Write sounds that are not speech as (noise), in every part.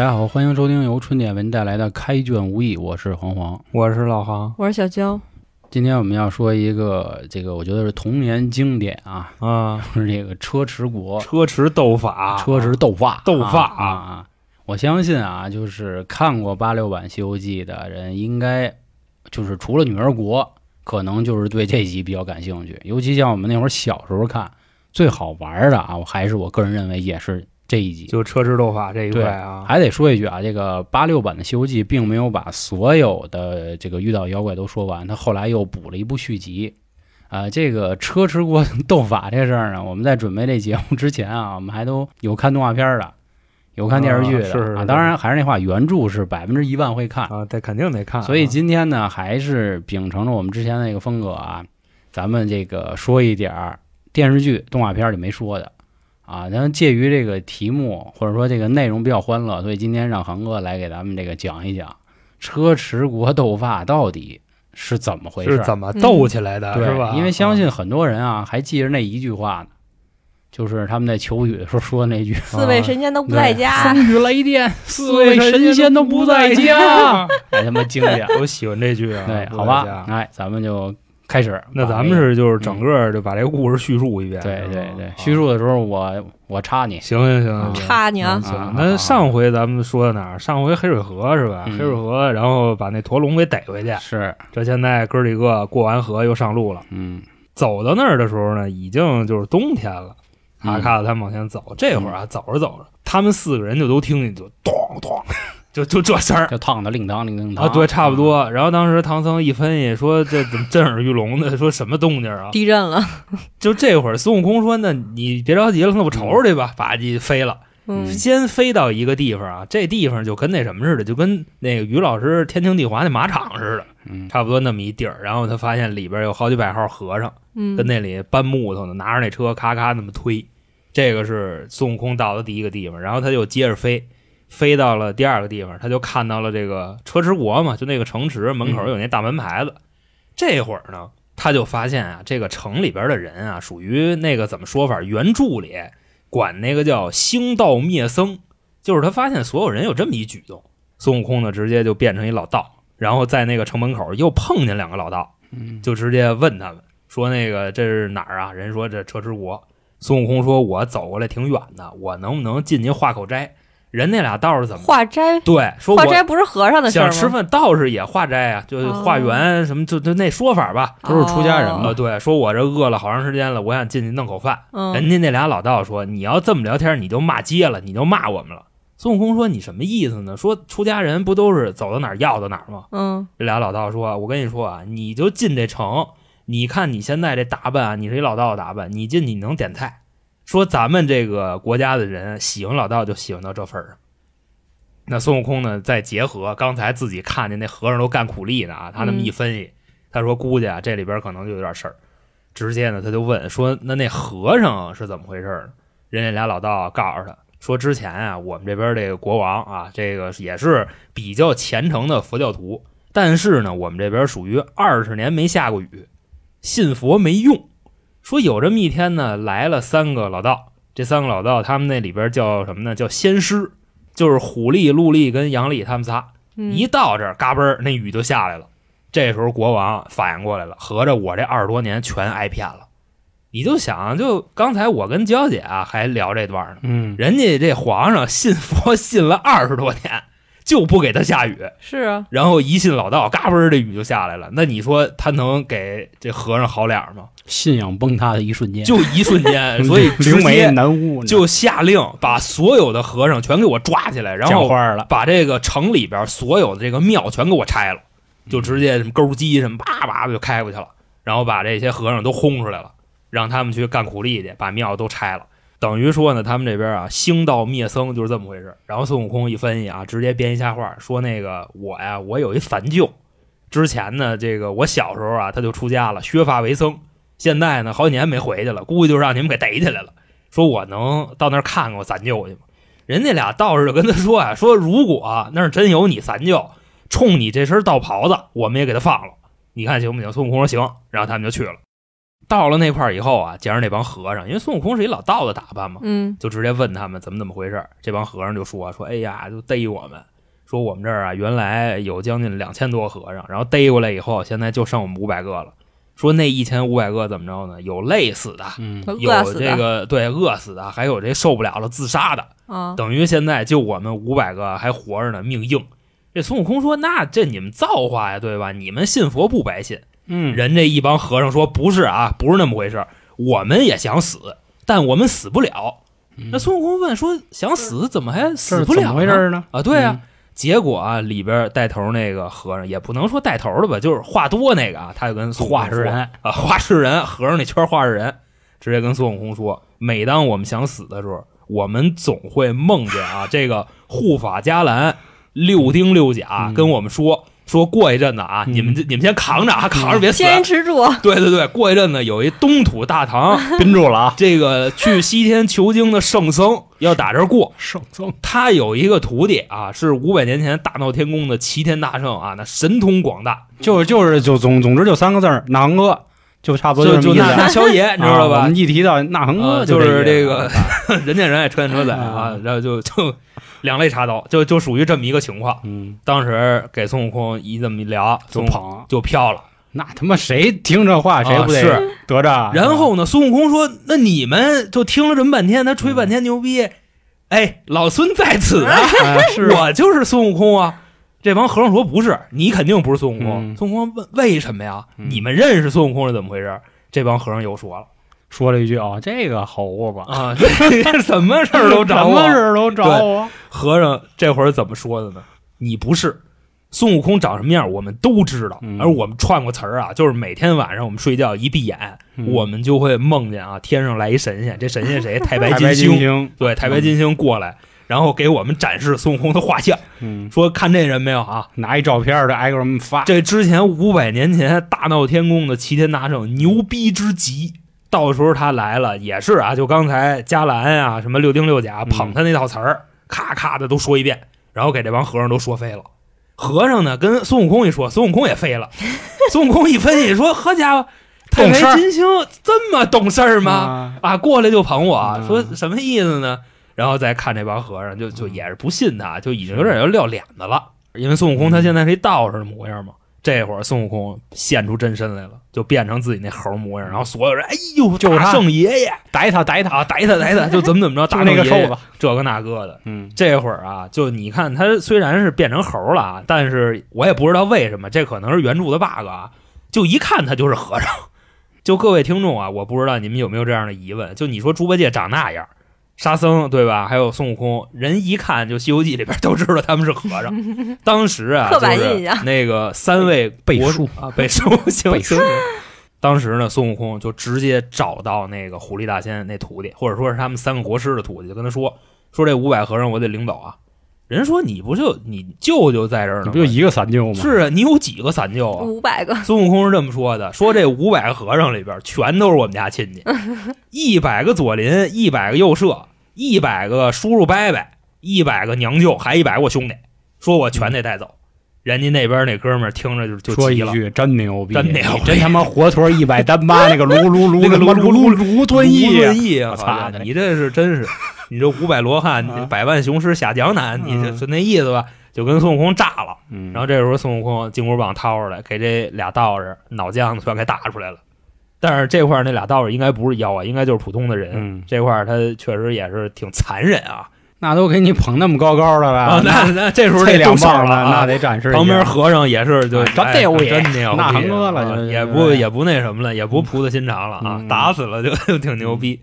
大家好，欢迎收听由春点为您带来的《开卷无益》，我是黄黄。我是老黄。我是小娇，今天我们要说一个这个，我觉得是童年经典啊，啊，就是这个车迟国。车迟斗法，车迟斗法。斗法。啊啊！我相信啊，就是看过八六版《西游记》的人，应该就是除了女儿国，可能就是对这集比较感兴趣。尤其像我们那会儿小时候看，最好玩的啊，我还是我个人认为也是这一集。就车迟斗法这一块啊，还得说一句啊，这个八六版的《西游记》并没有把所有的这个遇到妖怪都说完，他后来又补了一部续集。啊、这个车迟国斗法这事儿呢，我们在准备这节目之前啊，我们还都有看动画片的，有看电视剧的啊。当然还是那话，原著是百分之一万会看。啊，得肯定得看啊。所以今天呢，还是秉承着我们之前的那个风格啊，咱们这个说一点儿电视剧、动画片里没说的啊。然后介于这个题目或者说这个内容比较欢乐，所以今天让航哥来给咱们这个讲一讲车迟国斗法到底是怎么回事儿，是怎么斗起来的，对是吧？因为相啊信很多人啊还记着那一句话呢，就是他们在求雨的时候说的那句。四位神仙都不在家，风雨雷电，四位神仙都不在家，哎他妈经典了。(laughs) 我喜欢这句啊。对，好吧哎，咱们就开始。那咱们是就是整个就把这个故事叙述一遍。对对对，叙述的时候我我插你，行行行插你啊嗯！行啊，那上回咱们说到哪儿？上回黑水河是吧？嗯黑水河，然后把那驼龙给逮回去。是，这现在哥几个过完河又上路了。嗯走到那儿的时候呢，已经就是冬天了。嗯阿卡他们往前走，这会儿啊，走着走着，他们四个人就都听见就咚咚，就就这声儿就烫的令当令令当啊，对，差不。多。然后当时唐僧一分析说，这怎么震耳欲聋的？说什么动静啊？地震了，就这会儿，孙悟空说：“那你别着急了，那我瞅瞅去吧。”吧唧飞了，嗯，先飞到一个地方啊，这地方就跟那什么似的，就跟那个于老师天庭地华那马场似的，嗯差不多那么一地儿。然后他发现里边有好几百号和尚。嗯，跟那里搬木头呢，拿着那车咔咔那么推。这个是孙悟空到的第一个地方，然后他就接着飞，飞到了第二个地方，他就看到了这个车迟国嘛，就那个城池门口有那大门牌子。这会儿呢，他就发现啊，这个城里边的人啊，属于那个怎么说法？原著里管那个叫兴道灭僧，就是他发现所有人有这么一举动。孙悟空呢，直接就变成一老道，然后在那个城门口又碰见两个老道，嗯就直接问他们说：“那个这是哪儿啊？”人说：“这车迟国。”孙悟空说：“我走过来挺远的，我能不能进去化口斋？”人那俩道士怎么？化斋，对，说化我斋不是和尚的事儿？想吃饭，道士也化斋啊，就化缘什么，就就那说法吧。都是出家人嘛呃，对，说我这饿了好长时间了，我想进去弄口饭。嗯，人家那俩老道说：“你要这么聊天，你就骂街了，你就骂我们了。”孙悟空说：“你什么意思呢？说出家人不都是走到哪儿要到哪儿吗？嗯这俩老道说：“我跟你说啊，你就进这城，你看你现在这打扮啊，你是一老道的打扮，你进去你能点菜。说咱们这个国家的人喜欢老道，就喜欢到这份儿上。那孙悟空呢，再结合刚才自己看见那和尚都干苦力呢啊，他那么一分析，他说估计啊这里边可能就有点事儿。直接呢他就问说：那那和尚是怎么回事呢？人家俩老道告诉他说：之前啊，我们这边这个国王啊，这个也是比较虔诚的佛教徒，但是呢，我们这边属于二十年没下过雨，信佛没用。说有这么一天呢，来了三个老道，这三个老道他们那里边叫什么呢？叫仙师，就是虎力、陆力跟杨力他们仨。嗯一到这儿，嘎嘣儿，那雨就下来了。这时候国王反应过来了，合着我这二十多年全挨骗了。你就想，就刚才我跟娇姐啊还聊这段呢，嗯，人家这皇上信佛信了二十多年，就不给他下雨，是啊，然后一信老道，嘎嘣儿这雨就下来了。那你说他能给这和尚好脸吗？信仰崩塌的一瞬间，就一瞬间，(laughs) 所以直灵媒接难悟，就下令把所有的和尚全给我抓起来，然后讲话了。把这个城里边所有的这个庙全给我拆了，就直接什么钩机什么叭叭的就开过去了，然后把这些和尚都轰出来了，让他们去干苦力去，把庙都拆了。等于说呢，他们这边啊，兴道灭僧就是这么回事。然后孙悟空一分析啊，直接编一瞎话，说那个我呀，我有一反舅，之前呢，这个我小时候啊，他就出家了，削发为僧，现在呢，好几年没回去了，估计就让你们给逮起来了。说我能到那儿看看我三舅去吗？人家俩道士就跟他说啊，说如果那儿真有你三舅，冲你这身道袍子，我们也给他放了，你看行不行？孙悟空说行，然后他们就去了。到了那块儿以后啊，见着那帮和尚，因为孙悟空是一老道的打扮嘛，嗯就直接问他们怎么怎么回事儿。这帮和尚就说说，哎呀，就逮我们，说我们这儿啊原来有将近两千多和尚，然后逮过来以后，现在就剩我们五百个了。说那一千五百个怎么着呢？有累死的，嗯有这个对饿死的，还有这受不了了自杀的。啊，等于现在就我们五百个还活着呢，命硬。这孙悟空说：“那这你们造化呀，对吧？你们信佛不白信。”嗯，人这一帮和尚说：“不是啊，不是那么回事儿。我们也想死，但我们死不了。”那孙悟空问说：“想死怎么还死不了呢么回事呢？啊，对啊。结果啊，里边带头那个和尚也不能说带头的吧，就是话多那个啊，他就跟话事人啊，(laughs) 话事人，和尚那圈话事人，直接跟孙悟空说：每当我们想死的时候，我们总会梦见啊，这个护法伽蓝六丁六甲嗯跟我们说。说过一阵子啊，嗯。你们这你们先扛着啊，扛着别死。坚持住，对对对，过一阵子有一东土大唐，(laughs) 憋住了啊，这个去西天求经的圣僧 (laughs) 要打这儿过，圣僧。他有一个徒弟啊，是五百年前大闹天宫的齐天大圣啊，那神通广大，就就是就总总之就三个字儿，那恒哥，就差不多就就那那萧爷，你知道啊我吧们？一提到那恒哥，啊就是这这个 (laughs) 人见人爱，车见车载啊啊，然后就就两肋插刀，就就属于这么一个情况。嗯，当时给孙悟空一这么一聊，就捧，就飘了。那他妈谁听这话谁不得啊是得着？然后呢，孙悟空说：“那你们就听了这么半天，他吹半天牛逼，哎，老孙在此啊，我就是孙悟空啊。”这帮和尚说：“不是，你肯定不是孙悟空。嗯孙悟空问：“为什么呀？嗯你们认识孙悟空是怎么回事？”这帮和尚又说了说了一句啊，这个猴子，啊，这什么事儿都找什我。么事儿都找我，和尚这会儿怎么说的呢？你不是孙悟空长什么样，我们都知道。嗯而我们串过词儿啊，就是每天晚上我们睡觉一闭眼，嗯我们就会梦见啊，天上来一神仙，这神仙谁？(laughs) 太白太白金星。金星，对，太白金星过来，然后给我们展示孙悟空的画像，嗯，说看这人没有啊？拿一照片儿的挨个们发，这之前五百年前大闹天宫的齐天大圣牛逼之极，到时候他来了也是啊，就刚才伽蓝啊，什么六丁六甲嗯捧他那套词儿，咔咔的都说一遍，然后给这帮和尚都说飞了。和尚呢跟孙悟空一说，孙悟空也飞了。(laughs) 孙悟空一分析说：“好家伙，(laughs) 太白金星这么懂事儿吗？啊？啊，过来就捧我，嗯说什么意思呢？然后再看这帮和尚，就就也是不信他，就已经有点要撂脸子了。因为孙悟空他现在是一道士的模样嘛，这会儿孙悟空现出真身来了，就变成自己那猴模样，然后所有人，哎呦，就是他。圣爷爷逮他逮他，啊，逮他逮他，(laughs) 就怎么怎么着，就大圣爷爷那个瘦子，这个那个的。嗯，这会儿啊，就你看他虽然是变成猴了啊，但是我也不知道为什么，这可能是原著的 bug 啊，就一看他就是和尚。就各位听众啊，我不知道你们有没有这样的疑问，就你说猪八戒长那样，沙僧对吧？还有孙悟空，人一看就《西游记》里边都知道他们是和尚。(laughs) 当时啊，刻板就是印象那个三位国背书啊，背书行背行行。(laughs) 当时呢，孙悟空就直接找到那个狐狸大仙那徒弟，或者说是他们三个国师的徒弟，就跟他说说这五百和尚我得领走啊。人说你不就你舅舅在这儿呢吗？不就一个三舅吗？是啊，你有几个三舅啊？五百个，孙悟空是这么说的：说这五百个和尚里边全都是我们家亲戚，(laughs) 一百个左邻，一百个右舍，一百个叔叔伯伯，一百个娘舅，还一百个我兄弟，说我全得带走。人家那边那哥们儿听着就就急了，说一句真牛逼，真牛逼真他妈活脱一百单八那个卢卢卢那个卢卢卢敦义卢啊，敦义啊！我操你这是真是，你这五百罗汉，啊百万雄师下江南，你这嗯就那意思吧？就跟孙悟空炸了。嗯，然后这时候孙悟空金箍棒掏出来，给这俩道士脑浆子全给打出来了。但是这块儿那俩道士应该不是妖啊，应该就是普通的人。嗯，这块儿他确实也是挺残忍啊！那都给你捧那么高高的了，啊，那那 (laughs) 这时候这两棒了，那！得展示旁边和尚也是就啊真哎牛逼真牛逼，那横哥了啊就是也不也不那什么了，也不菩萨心肠了啊，嗯打死了就 (laughs) 就挺牛逼。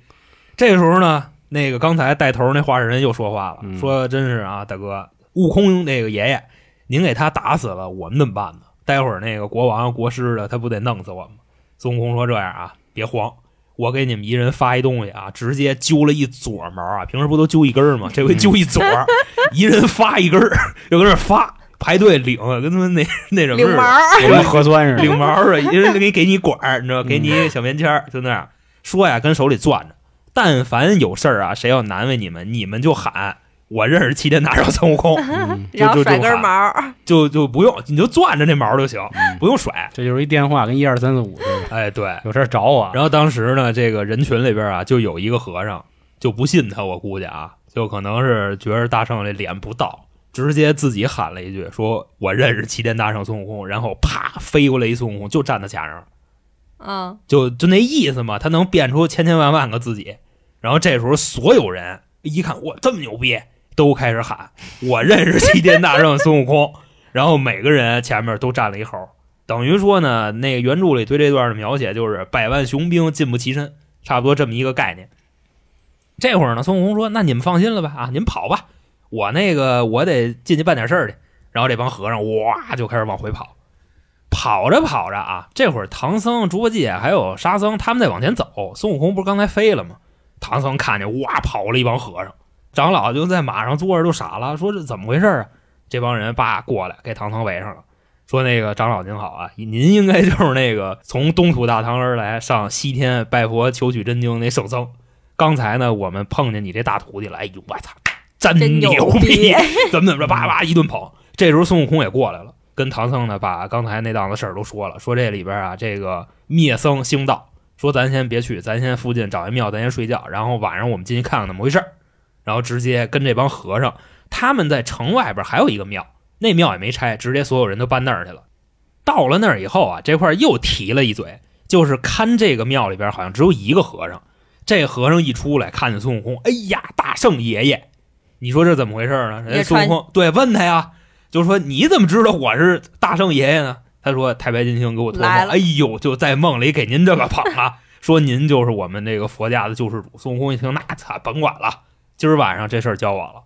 这时候呢，那个刚才带头那话事人又说话了，嗯说真是啊，大哥，悟空那个爷爷，您给他打死了，我们怎么办呢？待会儿那个国王国师的，他不得弄死我们吗？孙悟空说：“这样啊，别慌，我给你们一人发一东西啊，直接揪了一撮毛啊，平时不都揪一根儿吗？这回揪一撮儿，(laughs) 一人发一根儿，就跟那发，排队领，跟他们那那什么似的领核酸似的，领毛似的，一人给给你管儿，你知道，给你一个小棉签儿，就那样说呀，跟手里攥着。但凡有事儿啊，谁要难为你们，你们就喊我认识齐天大圣孙悟空，(laughs) 嗯然后就甩根毛，就 (laughs) 就不用，你就攥着那毛就行，嗯不用甩。这就是一电话，跟一二三四五似的，哎，对。有事儿找我。然后当时呢，这个人群里边啊，就有一个和尚就不信他，我估计啊，就可能是觉得大圣这脸不到，直接自己喊了一句，说我认识齐天大圣孙悟空，然后啪飞过来一孙悟空就站他前上了。嗯，就就那意思嘛，他能变出千千万万个自己。然后这时候所有人一看，哇，这么牛逼，都开始喊我认识齐天大圣孙悟空。(laughs) 然后每个人前面都站了一猴，等于说呢，那个原著里对这段的描写就是百万雄兵尽不齐身，差不多这么一个概念。这会儿呢，孙悟空说：“那你们放心了吧，啊，你们跑吧，我那个我得进去办点事儿去。”然后这帮和尚哇就开始往回跑。跑着跑着啊，这会儿唐僧、猪八戒还有沙僧他们在往前走，孙悟空不是刚才飞了吗？唐僧看见哇，跑了一帮和尚，长老就在马上坐着都傻了，说这怎么回事啊？这帮人叭过来给唐僧围上了，说那个长老您好啊，您应该就是那个从东土大唐而来上西天拜佛求取真经那圣僧。刚才呢，我们碰见你这大徒弟了，哎呦我操，真牛逼！(laughs) 怎么怎么着，叭叭一顿捧。这时候孙悟空也过来了，跟唐僧呢把刚才那档子事儿都说了，说这里边啊这个灭僧兴道，说咱先别去，咱先附近找一庙，咱先睡觉，然后晚上我们进去看看怎么回事儿然后直接跟这帮和尚，他们在城外边还有一个庙，那庙也没拆，直接所有人都搬那儿去了。到了那儿以后啊，这块儿又提了一嘴，就是看这个庙里边好像只有一个和尚。这和尚一出来，看见孙悟空，哎呀，大圣爷爷！你说这怎么回事呢？人家孙悟空对问他呀，就说你怎么知道我是大圣爷爷呢？他说太白金星给我托梦，哎呦，就在梦里给您这个捧了，(laughs) 说您就是我们这个佛家的救世主。孙悟空一听，那操，甭管了，今儿晚上这事儿交我了。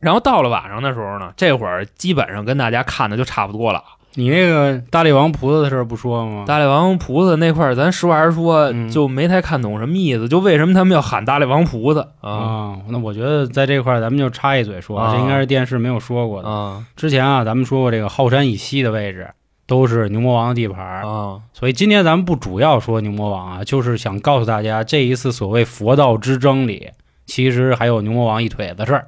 然后到了晚上的时候呢，这会儿基本上跟大家看的就差不多了。你那个大力王菩萨的事儿不说吗？大力王菩萨那块儿，咱实话实说，嗯就没太看懂什么意思，就为什么他们要喊大力王菩萨啊啊，那我觉得在这块儿咱们就插一嘴说，啊这应该是电视没有说过的。啊之前啊，咱们说过这个浩山以西的位置都是牛魔王的地盘儿，啊所以今天咱们不主要说牛魔王啊，就是想告诉大家，这一次所谓佛道之争里，其实还有牛魔王一腿子事儿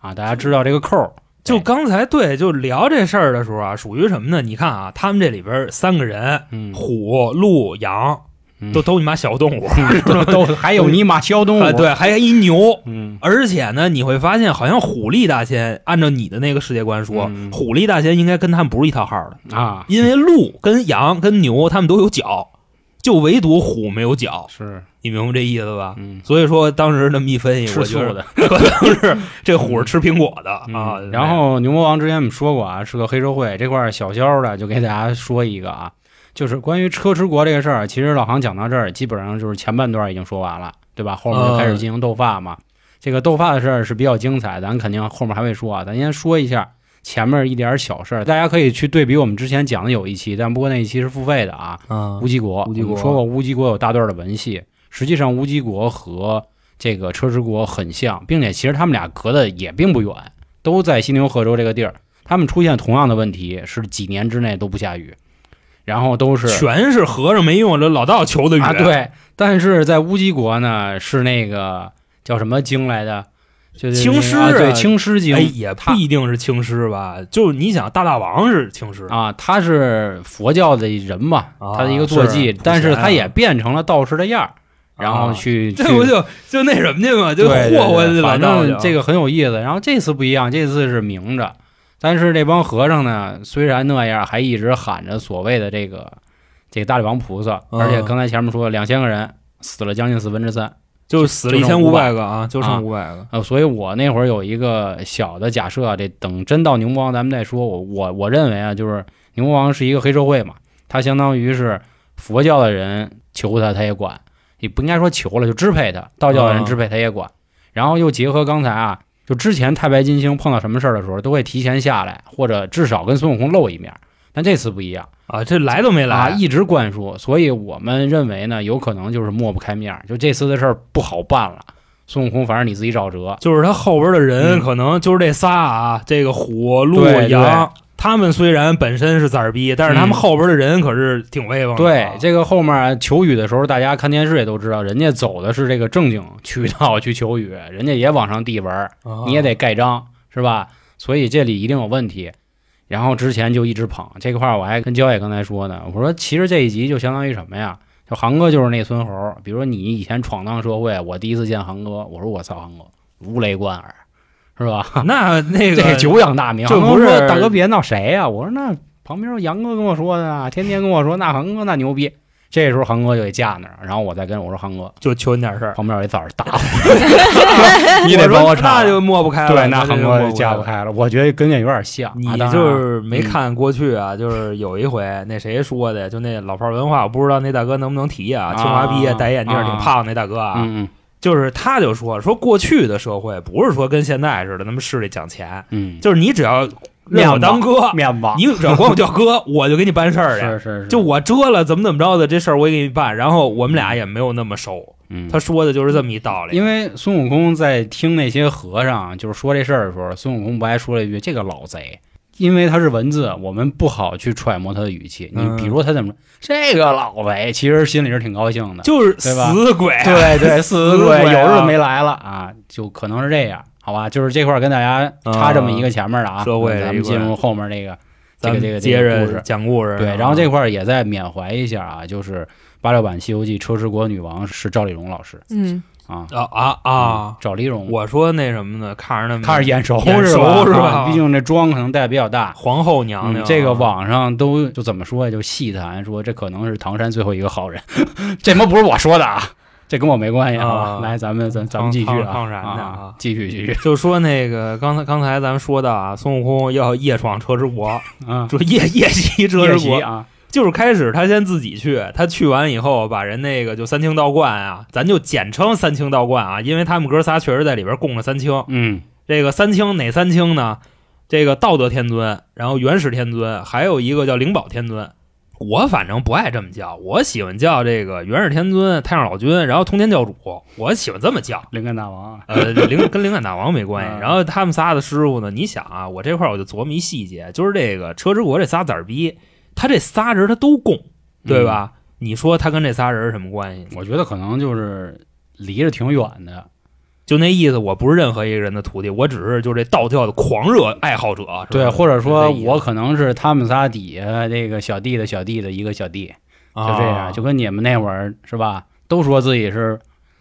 啊，大家知道这个扣儿。就刚才对，就聊这事儿的时候啊，属于什么呢？你看啊，他们这里边三个人，嗯，虎、鹿、羊，嗯都都你妈小动物，(laughs) 都都还有你妈小动物，啊，，对，还有一牛。嗯，而且呢，你会发现，好像虎力大仙，按照你的那个世界观说，嗯虎力大仙应该跟他们不是一套号的，啊，因为鹿跟羊跟牛他们都有角，就唯独虎没有脚，是，你明白这意思吧？嗯，所以说当时那么一分析，吃我觉得素的。可能是这虎是吃苹果的啊。嗯然后牛魔王之前我们说过啊，是个黑社会，这块儿小肖的就给大家说一个啊，就是关于车迟国这个事儿，其实老航讲到这儿，基本上就是前半段已经说完了，对吧？后面就开始进行斗法嘛。这个斗法的事儿是比较精彩，咱肯定后面还会说啊，咱先说一下前面一点小事儿，大家可以去对比我们之前讲的有一期，但不过那一期是付费的啊，啊乌鸡国，乌鸡国我说过乌鸡国有大段的文戏，实际上乌鸡国和这个车迟国很像，并且其实他们俩隔的也并不远，都在犀牛贺州这个地儿。他们出现同样的问题，是几年之内都不下雨，然后都是全是和尚没用，这老道求的雨啊，对。但是在乌鸡国呢，是那个叫什么经来的？就是青狮啊，青狮精。哎，也不一定是青狮吧？就是你想，大大王是青狮，啊，他是佛教的人嘛，啊他的一个坐骑，是但是他也变成了道士的样儿，然后啊去、这不就就那什么去嘛？就霍霍去了。反正这个个很有意思。然后这次不一样，这次是明着，但是这帮和尚呢，虽然那样，还一直喊着所谓的这个这个大力王菩萨，嗯而且刚才前面说两千个人死了将近四分之三，就死了一千五百500个啊，就啊剩五百个。呃，所以我那会儿有一个小的假设啊，这等真到牛魔王咱们再说。我我我认为啊，就是牛魔王是一个黑社会嘛，他相当于是佛教的人求他他也管，也不应该说求了，就支配他；道教的人啊支配他也管。然后又结合刚才啊，就之前太白金星碰到什么事儿的时候，都会提前下来，或者至少跟孙悟空露一面。但这次不一样啊，这来都没啊，来，一直灌输，所以我们认为呢，有可能就是抹不开面儿，就这次的事儿不好办了。孙悟空，反正你自己找辙。就是他后边的人嗯可能就是这仨啊，这个虎、鹿羊，他们虽然本身是崽儿逼，但是他们嗯后边的人可是挺威风的对啊。这个后面求雨的时候，大家看电视也都知道，人家走的是这个正经渠道 (laughs) 去求雨，人家也往上递文你也得盖章，是吧？所以这里一定有问题。然后之前就一直捧这块儿，我还跟焦野刚才说呢，我说其实这一集就相当于什么呀？就航哥就是那孙猴，比如说你以前闯荡社会，我第一次见航哥，我说我操，航哥如雷贯耳，是吧？那 (laughs) 那个这久仰大名，这不是大哥别闹谁呀、我说那旁边有杨哥跟我说的啊，天天跟我说那航哥那牛逼。这时候航哥就给架那儿，然后我再跟我说航哥，就求你点事儿，旁边有一枣儿打我，你得帮我说我查那就抹不开了。对，那就航哥就抹不开了。架不开了。我觉得跟这有点像，你就是没嗯看过去啊，就是有一回那谁说的，就那老炮儿文化，我不知道那大哥能不能提啊。清华毕业戴眼镜挺胖那大哥啊，嗯就是他就说说过去的社会不是说跟现在似的那么势力讲钱，嗯就是你只要认我当哥嗯，，面子你只要管我叫哥，我就给你办事儿去。是是是，就我遮了怎么怎么着的这事儿，我也给你办。然后我们俩也没有那么熟，嗯他说的就是这么一道理。因为孙悟空在听那些和尚就是说这事儿的时候，孙悟空不还说了一句：“这个老贼。”因为他是文字，我们不好去揣摩他的语气。你嗯比如他怎么说，这个老贼，其实心里是挺高兴的。就是对吧死鬼啊，对对，(laughs) 死死鬼有日子没来了啊，就可能是这样，好吧？就是这块儿跟大家插这么一个前面的啊，咱们进入后面那个这个这个接着这个故事。讲故事。对，啊然后这块儿也在缅怀一下啊，就是八六版《西游记》车迟国女王是赵丽蓉老师嗯，啊啊啊赵丽蓉，我说那什么呢？看着那么看着眼熟眼是吧？熟是吧啊毕竟这妆可能戴的比较大。皇后娘娘这个网上都就怎么说呀？就细谈说这可能是唐山最后一个好人，(laughs) 这他妈不是我说的啊，这跟我没关系，啊来，咱们咱咱们继续啊，当然的啊啊，继续继续就说那个刚才刚才咱们说的啊，孙悟空要夜闯车迟国，啊，就夜夜袭车夜迟国，啊，就是开始他先自己去，他去完以后把人那个就三清道观啊，咱就简称三清道观啊，因为他们哥仨确实在里边供了三清。嗯这个三清哪三清呢？这个道德天尊，然后元始天尊，还有一个叫灵宝天尊。我反正不爱这么叫，我喜欢叫这个元始天尊、太上老君，然后通天教主，我喜欢这么叫。灵感大王啊，呃，灵跟灵感大王没关系。嗯 (laughs) 然后他们仨的师傅呢，你想啊，我这块儿我就琢磨一细节，就是这个车之国这仨崽儿逼，他这仨人他都供，对吧？你说他跟这仨人什么关系？我觉得可能就是离着挺远的，就那意思，我不是任何一个人的徒弟，我只是就这道教的狂热爱好者。对，或者说我可能是他们仨底下这个小弟的小弟的一个小弟，就这样，啊就跟你们那会儿是吧，都说自己是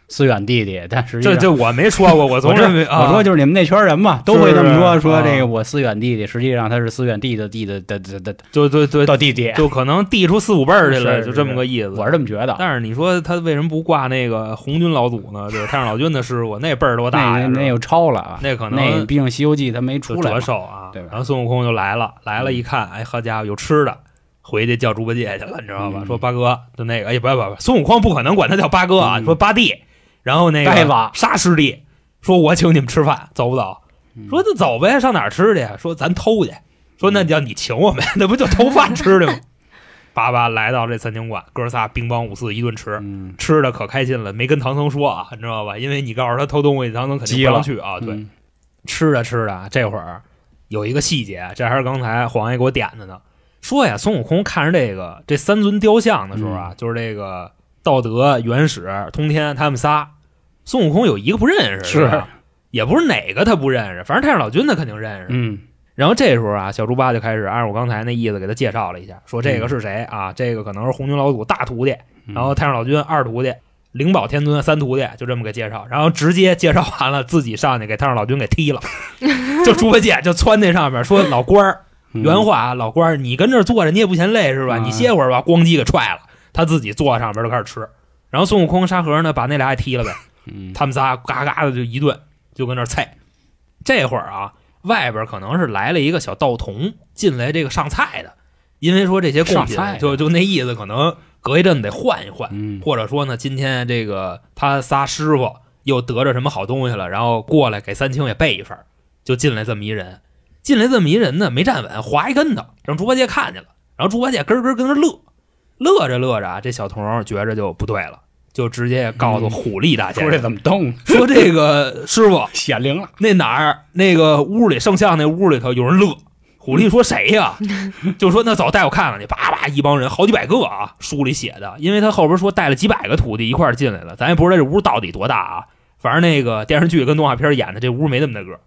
思远弟弟，但实际上这这我没说过，我从来没啊我说就是你们那圈人嘛，都会这么说，说这个我思远弟弟，实际上他是思远弟的弟的的的的就就就到弟弟，就可能递出四五辈儿去了，就这么个意思。我是这么觉得。但是你说他为什么不挂那个红军老祖呢？就是太上老君的师傅，那辈儿多大呀？那那又超了啊，那可能那毕竟《西游记》他没出来嘛，寿啊，对吧然后孙悟空就来了，来了，一看，哎，好家伙，有吃的，回去叫猪八戒去了，你知道吧？嗯说八哥，就那个，哎，不不不，孙悟空不可能管他叫八哥啊，嗯说八弟，然后那个沙师弟说，我请你们吃饭，走不走？嗯说那走呗，上哪儿吃去？说咱偷去。说那叫你请我们，(laughs) 那不就偷饭吃的吗？(laughs) 叭叭来到这三清馆，哥仨兵帮五四一顿吃，嗯，吃的可开心了，没跟唐僧说啊，你知道吧？因为你告诉他偷东西，唐僧肯定不让去啊。对，嗯吃着吃着，这会儿有一个细节，这还是刚才黄爷给我点的呢。说呀，孙悟空看着这个这三尊雕像的时候啊，嗯就是这个道德、元始、通天他们仨，孙悟空有一个不认识，是也不是哪个他不认识，反正太上老君他肯定认识。嗯。然后这时候啊，小猪八就开始按我刚才那意思给他介绍了一下，说嗯这个是谁啊？这个可能是红军老祖大徒弟，然后太上老君二徒弟，灵宝天尊三徒弟，就这么个介绍，然后直接介绍完了，自己上去给太上老君给踢了，(laughs) 就猪八戒就窜那上面说老官儿，嗯。原话啊，老官儿，你跟这坐着你也不嫌累是吧？嗯。你歇会儿吧，咣叽给踹了，他自己坐上边就开始吃，然后孙悟空沙和尚呢把那俩也踢了呗，嗯他们仨嘎嘎的就一顿就跟那儿菜。这会儿啊，外边可能是来了一个小道童进来这个上菜的，因为说这些贡品就就那意思，可能隔一阵得换一换，嗯或者说呢，今天这个他仨师傅又得着什么好东西了，然后过来给三清也备一份儿，就进来这么一人。进来这么一人呢，没站稳，滑一跟头，让猪八戒看见了。然后猪八戒咯咯跟那乐，乐着乐着啊，这小童觉着就不对了，就直接告诉嗯虎力大仙说这怎么动？说这个 (laughs) 师傅显灵了，那哪儿那个屋里圣像那屋里头有人乐，虎力说谁呀？(laughs) 就说那走，带我看看去。叭叭，一帮人，好几百个啊，书里写的，因为他后边说带了几百个徒弟一块进来了，咱也不知道这屋到底多大啊。反正那个电视剧跟动画片演的这屋没那么大个，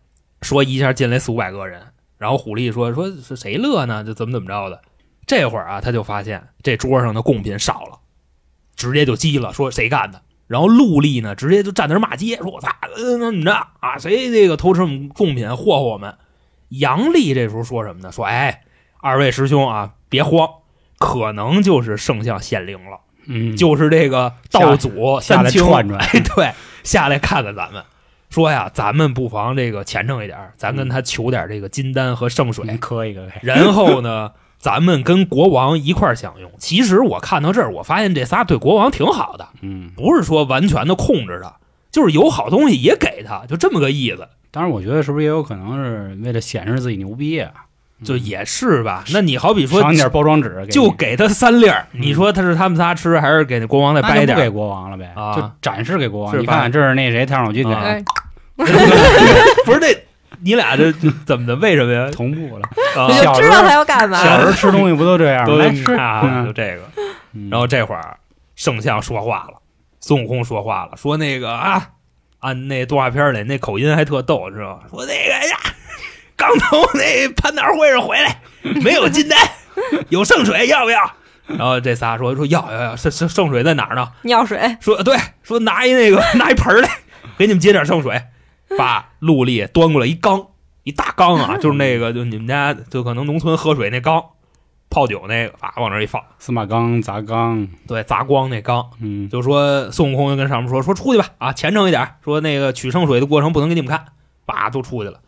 说一下进来四五百个人。然后虎力说说是谁乐呢？就怎么怎么着的。这会儿啊，他就发现这桌上的贡品少了，直接就激了，说谁干的？然后陆力呢，直接就站那儿骂街，说我操，嗯，怎么着啊？谁这个偷吃我们贡品，霍霍我们？杨丽这时候说什么呢？说哎，二位师兄啊，别慌，可能就是圣像显灵了，嗯，就是这个道祖下来串串哎，对，下来看看咱们。说呀，咱们不妨这个虔诚一点儿，咱跟他求点这个金丹和圣水，嗯磕一个呗。然后呢，(laughs) 咱们跟国王一块儿享用。其实我看到这儿，我发现这仨对国王挺好的，嗯，不是说完全的控制他，就是有好东西也给他，就这么个意思。当然，我觉得是不是也有可能是为了显示自己牛逼啊？就也是吧。那你好比说，赏点包装纸，就给他三粒儿，嗯你说他是他们仨吃，还是给国王再那就给掰点儿？国王了呗，啊就展示给国王。你看，这是那谁太上老君给 (laughs) (laughs) 不是这，你俩这 (laughs) 怎么的？为什么呀？同步了。啊我就知道他要干嘛。小时候吃东西不都这样吗？都来吃啊，就这个。嗯然后这会儿圣像说话了，孙悟空说话了，说那个啊，按那动画片里那口音还特逗，知道吗？说那个哎呀，刚从那蟠桃会上回来，(laughs) 没有金丹，有圣水要不要？然后这仨说说要要要，圣圣圣水在哪儿呢？尿水，说对，说拿一那个拿一盆来，给你们接点圣水。(laughs) 把陆力端过来一缸，一大缸啊，(laughs) 就是那个就你们家就可能农村喝水那缸，泡酒那个，啊往那一放，司马缸砸缸，对，砸光那缸。嗯，就说孙悟空就跟上面说说出去吧，啊，虔诚一点，说那个取圣水的过程不能给你们看，叭都出去了。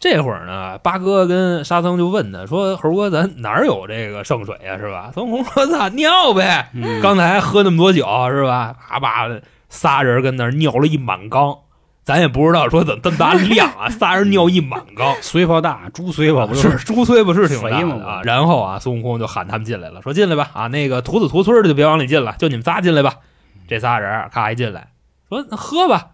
这会儿呢，八哥跟沙僧就问他说：“猴哥，咱哪儿有这个圣水呀、是吧？”孙悟空说：“操，尿呗，嗯刚才喝那么多酒是吧？叭叭的，仨人跟那儿尿了一满缸，咱也不知道说怎么这么大量啊，(laughs) 仨人尿一满缸。”随泡大，猪随泡不是是？猪随不是挺大肥吗的啊？然后啊，孙悟空就喊他们进来了，说进来吧啊，那个徒子徒孙的就别往里进了，就你们仨进来吧。这仨人咔一进来，说喝吧。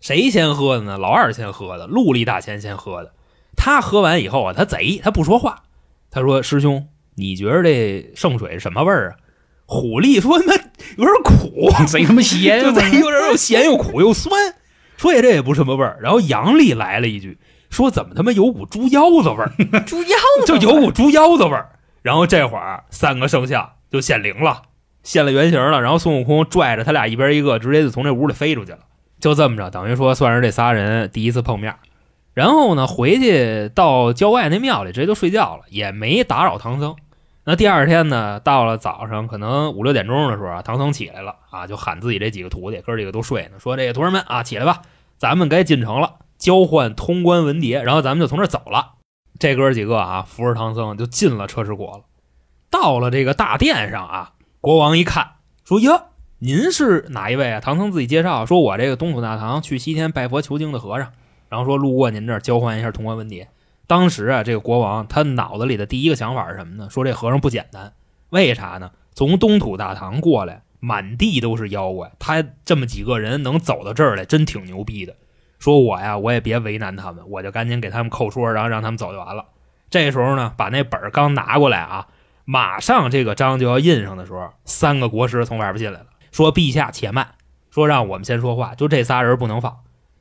谁先喝的呢？老二先喝的，陆力大仙先喝的。他喝完以后啊，他贼，他不说话。他说：“师兄，你觉得这圣水什么味儿啊？”虎力说：“那 (laughs) 有点苦，贼他妈咸 (laughs) 就！贼有点又咸又苦又酸。”说也这也不是什么味儿。然后杨丽来了一句，说：“怎么他妈有股猪腰子味儿？(laughs) ”猪腰子就有股猪腰子味儿。然后这会儿三个圣像就显灵了，现了原形了。然后孙悟空拽着他俩一边一个，直接就从这屋里飞出去了。就这么着，等于说算是这仨人第一次碰面。然后呢，回去到郊外那庙里，直接就睡觉了，也没打扰唐僧。那第二天呢，到了早上可能五六点钟的时候啊，唐僧起来了啊，就喊自己这几个徒弟，哥几个都睡呢，说这个徒儿们啊，起来吧，咱们该进城了，交换通关文牒，然后咱们就从这儿走了。这哥几个啊，扶着唐僧就进了车迟国了。到了这个大殿上啊，国王一看，说：“哟，您是哪一位啊？”唐僧自己介绍说：“我这个东土大唐去西天拜佛求经的和尚，然后说路过您这儿交换一下通关文牒。”当时啊，这个国王他脑子里的第一个想法是什么呢？说这和尚不简单，为啥呢？从东土大唐过来，满地都是妖怪，他这么几个人能走到这儿来，真挺牛逼的。说我呀，我也别为难他们，我就赶紧给他们扣说，然后让他们走就完了。这时候呢，把那本儿刚拿过来啊，马上这个章就要印上的时候，三个国师从外边进来了，说：“陛下且慢，说让我们先说话，就这仨人不能放。”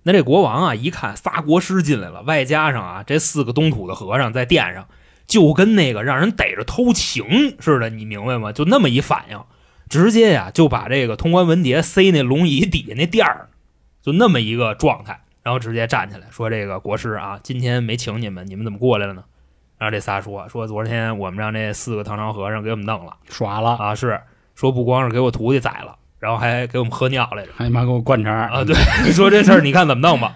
那这国王啊，一看仨国师进来了，外加上啊这四个东土的和尚在殿上，就跟那个让人逮着偷情似的，你明白吗？就那么一反应，直接呀就把这个通关文牒塞那龙椅底下那垫儿，就那么一个状态，然后直接站起来说：“这个国师啊，今天没请你们，你们怎么过来了呢？”然后这仨说：“说昨天我们让这四个唐朝和尚给我们弄了耍了，啊，是说不光是给我徒弟宰了，然后还给我们喝尿来着。”还他妈给我灌肠啊，对，(laughs) 说这事儿你看怎么弄吧。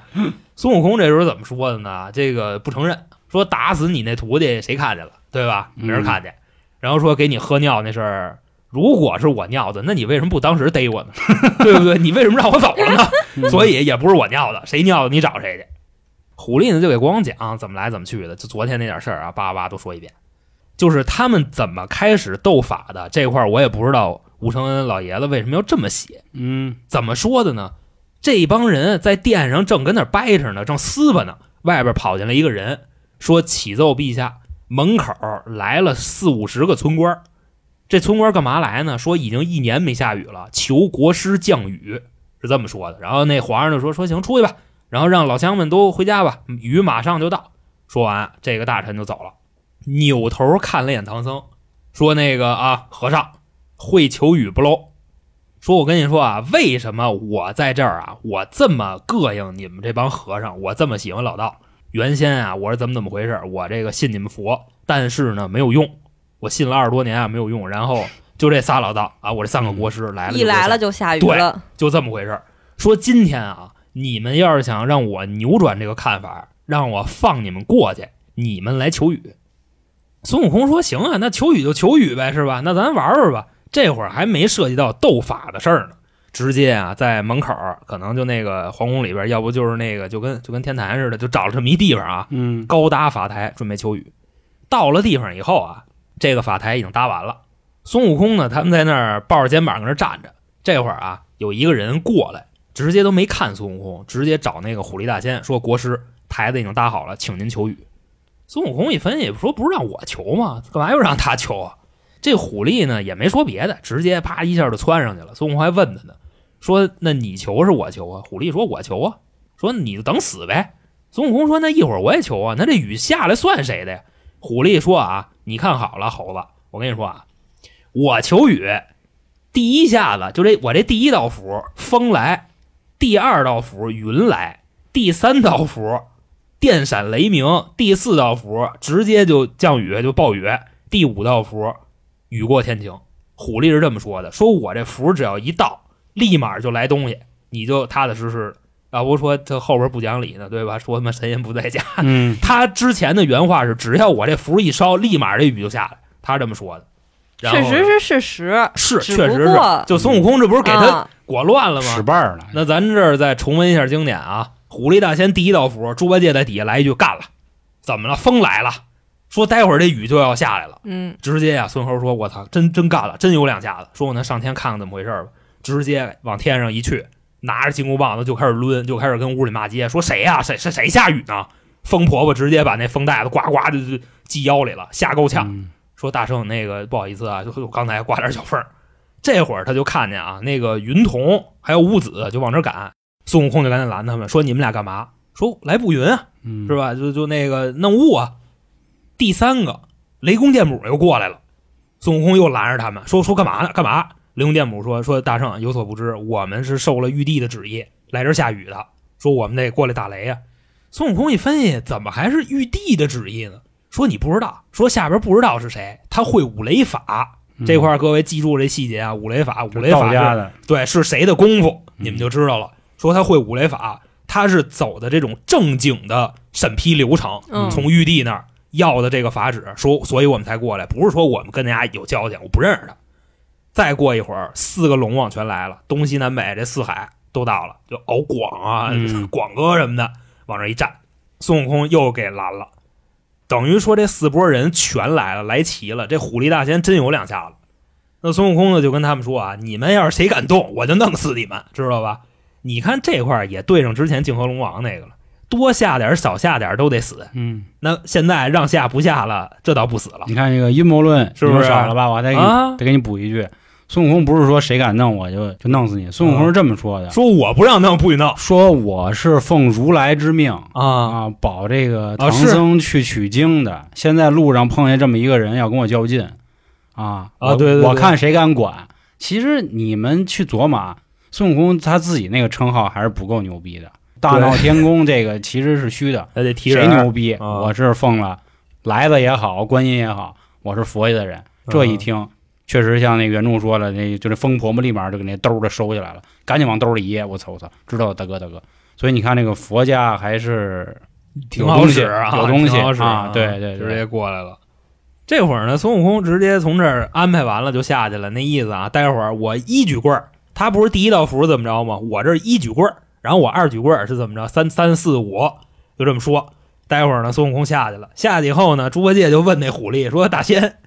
孙悟空这时候怎么说的呢？这个不承认，说打死你那徒弟谁看见了，对吧？没人看见。然后说给你喝尿那事儿，如果是我尿的，那你为什么不当时逮我呢？(laughs) 对不对？你为什么让我走了呢？嗯所以也不是我尿的，谁尿的你找谁去。狐狸呢就给国王讲怎么来怎么去的，就昨天那点事儿啊，叭叭都说一遍。就是他们怎么开始斗法的这块儿，我也不知道吴承恩老爷子为什么要这么写。嗯，怎么说的呢？这帮人在殿上正跟那掰扯呢，正撕巴呢，外边跑进来一个人，说：“启奏陛下，门口来了四五十个村官。这村官干嘛来呢？说已经一年没下雨了，求国师降雨，是这么说的。然后那皇上就说说行，出去吧，然后让老乡们都回家吧，雨马上就到。说完，这个大臣就走了，扭头看了眼唐僧，说那个啊，和尚会求雨不喽？说我跟你说啊，为什么我在这儿啊，我这么膈应你们这帮和尚，我这么喜欢老道。原先啊，我是怎么怎么回事？我这个信你们佛，但是呢没有用，我信了二十多年啊没有用。然后就这仨老道啊，我这三个国师来了，一来了就下雨对了，就这么回事儿。说今天啊，你们要是想让我扭转这个看法，让我放你们过去，你们来求雨。孙悟空说：“行啊，那求雨就求雨呗，是吧？那咱玩玩吧。这会儿还没涉及到斗法的事儿呢，直接啊，在门口儿可能就那个皇宫里边，要不就是那个就跟就跟天坛似的，就找了这么一地方啊，嗯高搭法台准备求雨。到了地方以后啊，这个法台已经搭完了。孙悟空呢，他们在那儿抱着肩膀搁那站着。这会儿啊，有一个人过来，直接都没看孙悟空，直接找那个虎力大仙说：“国师，台子已经搭好了，请您求雨。”孙悟空一分析说：“不是让我求吗？干嘛又让他求啊？”这虎力呢也没说别的，直接啪一下就窜上去了。孙悟空还问他呢，说：“那你求是我求啊？”虎力说：“我求啊。”说：“你就等死呗。”孙悟空说：“那一会儿我也求啊，那这雨下来算谁的呀？”虎力说：“啊，你看好了，猴子，我跟你说啊，我求雨，第一下子就这我这第一道符风来，第二道符云来，第三道符电闪雷鸣，第四道符直接就降雨就暴雨，第五道符雨过天晴。虎力是这么说的，说我这符只要一到，立马就来东西，你就踏踏实实的。要不说他后边不讲理呢，对吧？说他妈神仙不在家，嗯他之前的原话是：只要我这符一烧，立马这雨就下来。他是这么说的。确实是事实，是确实是，就孙悟空这不是给他啊裹乱了吗？使绊儿了，那咱这儿再重温一下经典啊，虎力大仙第一道符，猪八戒在底下来一句干了，怎么了？风来了，说待会儿这雨就要下来了。嗯，直接呀、孙猴说：“我操，真真干了，真有两下子。”说：“我能上天看看怎么回事吧。”直接往天上一去，拿着金箍棒子就开始抡，就开始跟屋里骂街，说：“谁呀、谁谁谁下雨呢？”疯婆婆直接把那风袋子呱呱就就系腰里了，吓够呛。嗯说大圣那个不好意思啊，就就刚才刮点小缝儿。这会儿他就看见啊，那个云童还有乌子就往这赶，孙悟空就赶紧拦他们，说你们俩干嘛？说来布云啊，嗯是吧？就就那个弄雾啊。第三个雷公电母又过来了，孙悟空又拦着他们，说说干嘛呢？干嘛？雷公电母说说大圣有所不知，我们是受了玉帝的旨意来这儿下雨的，说我们得过来打雷呀、孙悟空一分析，怎么还是玉帝的旨意呢？说你不知道，说下边不知道是谁，他会五雷法。这块儿各位记住这细节啊，五雷法，五雷法是家的，对，是谁的功夫，嗯你们就知道了。说他会五雷法，他是走的这种正经的审批流程，嗯从玉帝那儿要的这个法旨，说，所以我们才过来，不是说我们跟人家有交情，我不认识他。再过一会儿，四个龙王全来了，东西南北这四海都到了，就敖广啊、嗯广哥什么的往这一站，孙悟空又给拦了。等于说这四拨人全来了，来齐了。这虎力大仙真有两下子。那孙悟空呢就跟他们说啊：“你们要是谁敢动，我就弄死你们，知道吧？你看这块也对上之前泾河龙王那个了，多下点儿少下点儿都得死。嗯，那现在让下不下了，这倒不死了你看这个阴谋论是不是少了吧？我再给你啊。得给你补一句，孙悟空不是说谁敢弄我就就弄死你，孙悟空是这么说的，说我不让弄不许弄说我是奉如来之命啊啊，保这个唐僧去取经的。现在路上碰见这么一个人要跟我较劲，啊我啊对对对我看谁敢管。其实你们去琢磨啊，孙悟空他自己那个称号还是不够牛逼的。大闹天宫这个其实是虚的，还得提谁牛逼？啊我是奉了来的也好，观音也好，我是佛爷的人。这一听，确实像那原著说的，那就这疯婆婆立马就给那兜儿的收起来了，赶紧往兜里掖，我瞅瞅，知道大哥大哥。所以你看，那个佛家还是挺好使啊，有东西挺好使啊对对对直接过来了。这会儿呢，孙悟空直接从这儿安排完了就下去了，那意思啊，待会儿我一举棍儿，他不是第一道符怎么着吗？我这一举棍儿，然后我二举棍是怎么着？三三四五，就这么说。待会儿呢，孙悟空下去了，下去以后呢，猪八戒就问那虎力说：“大仙，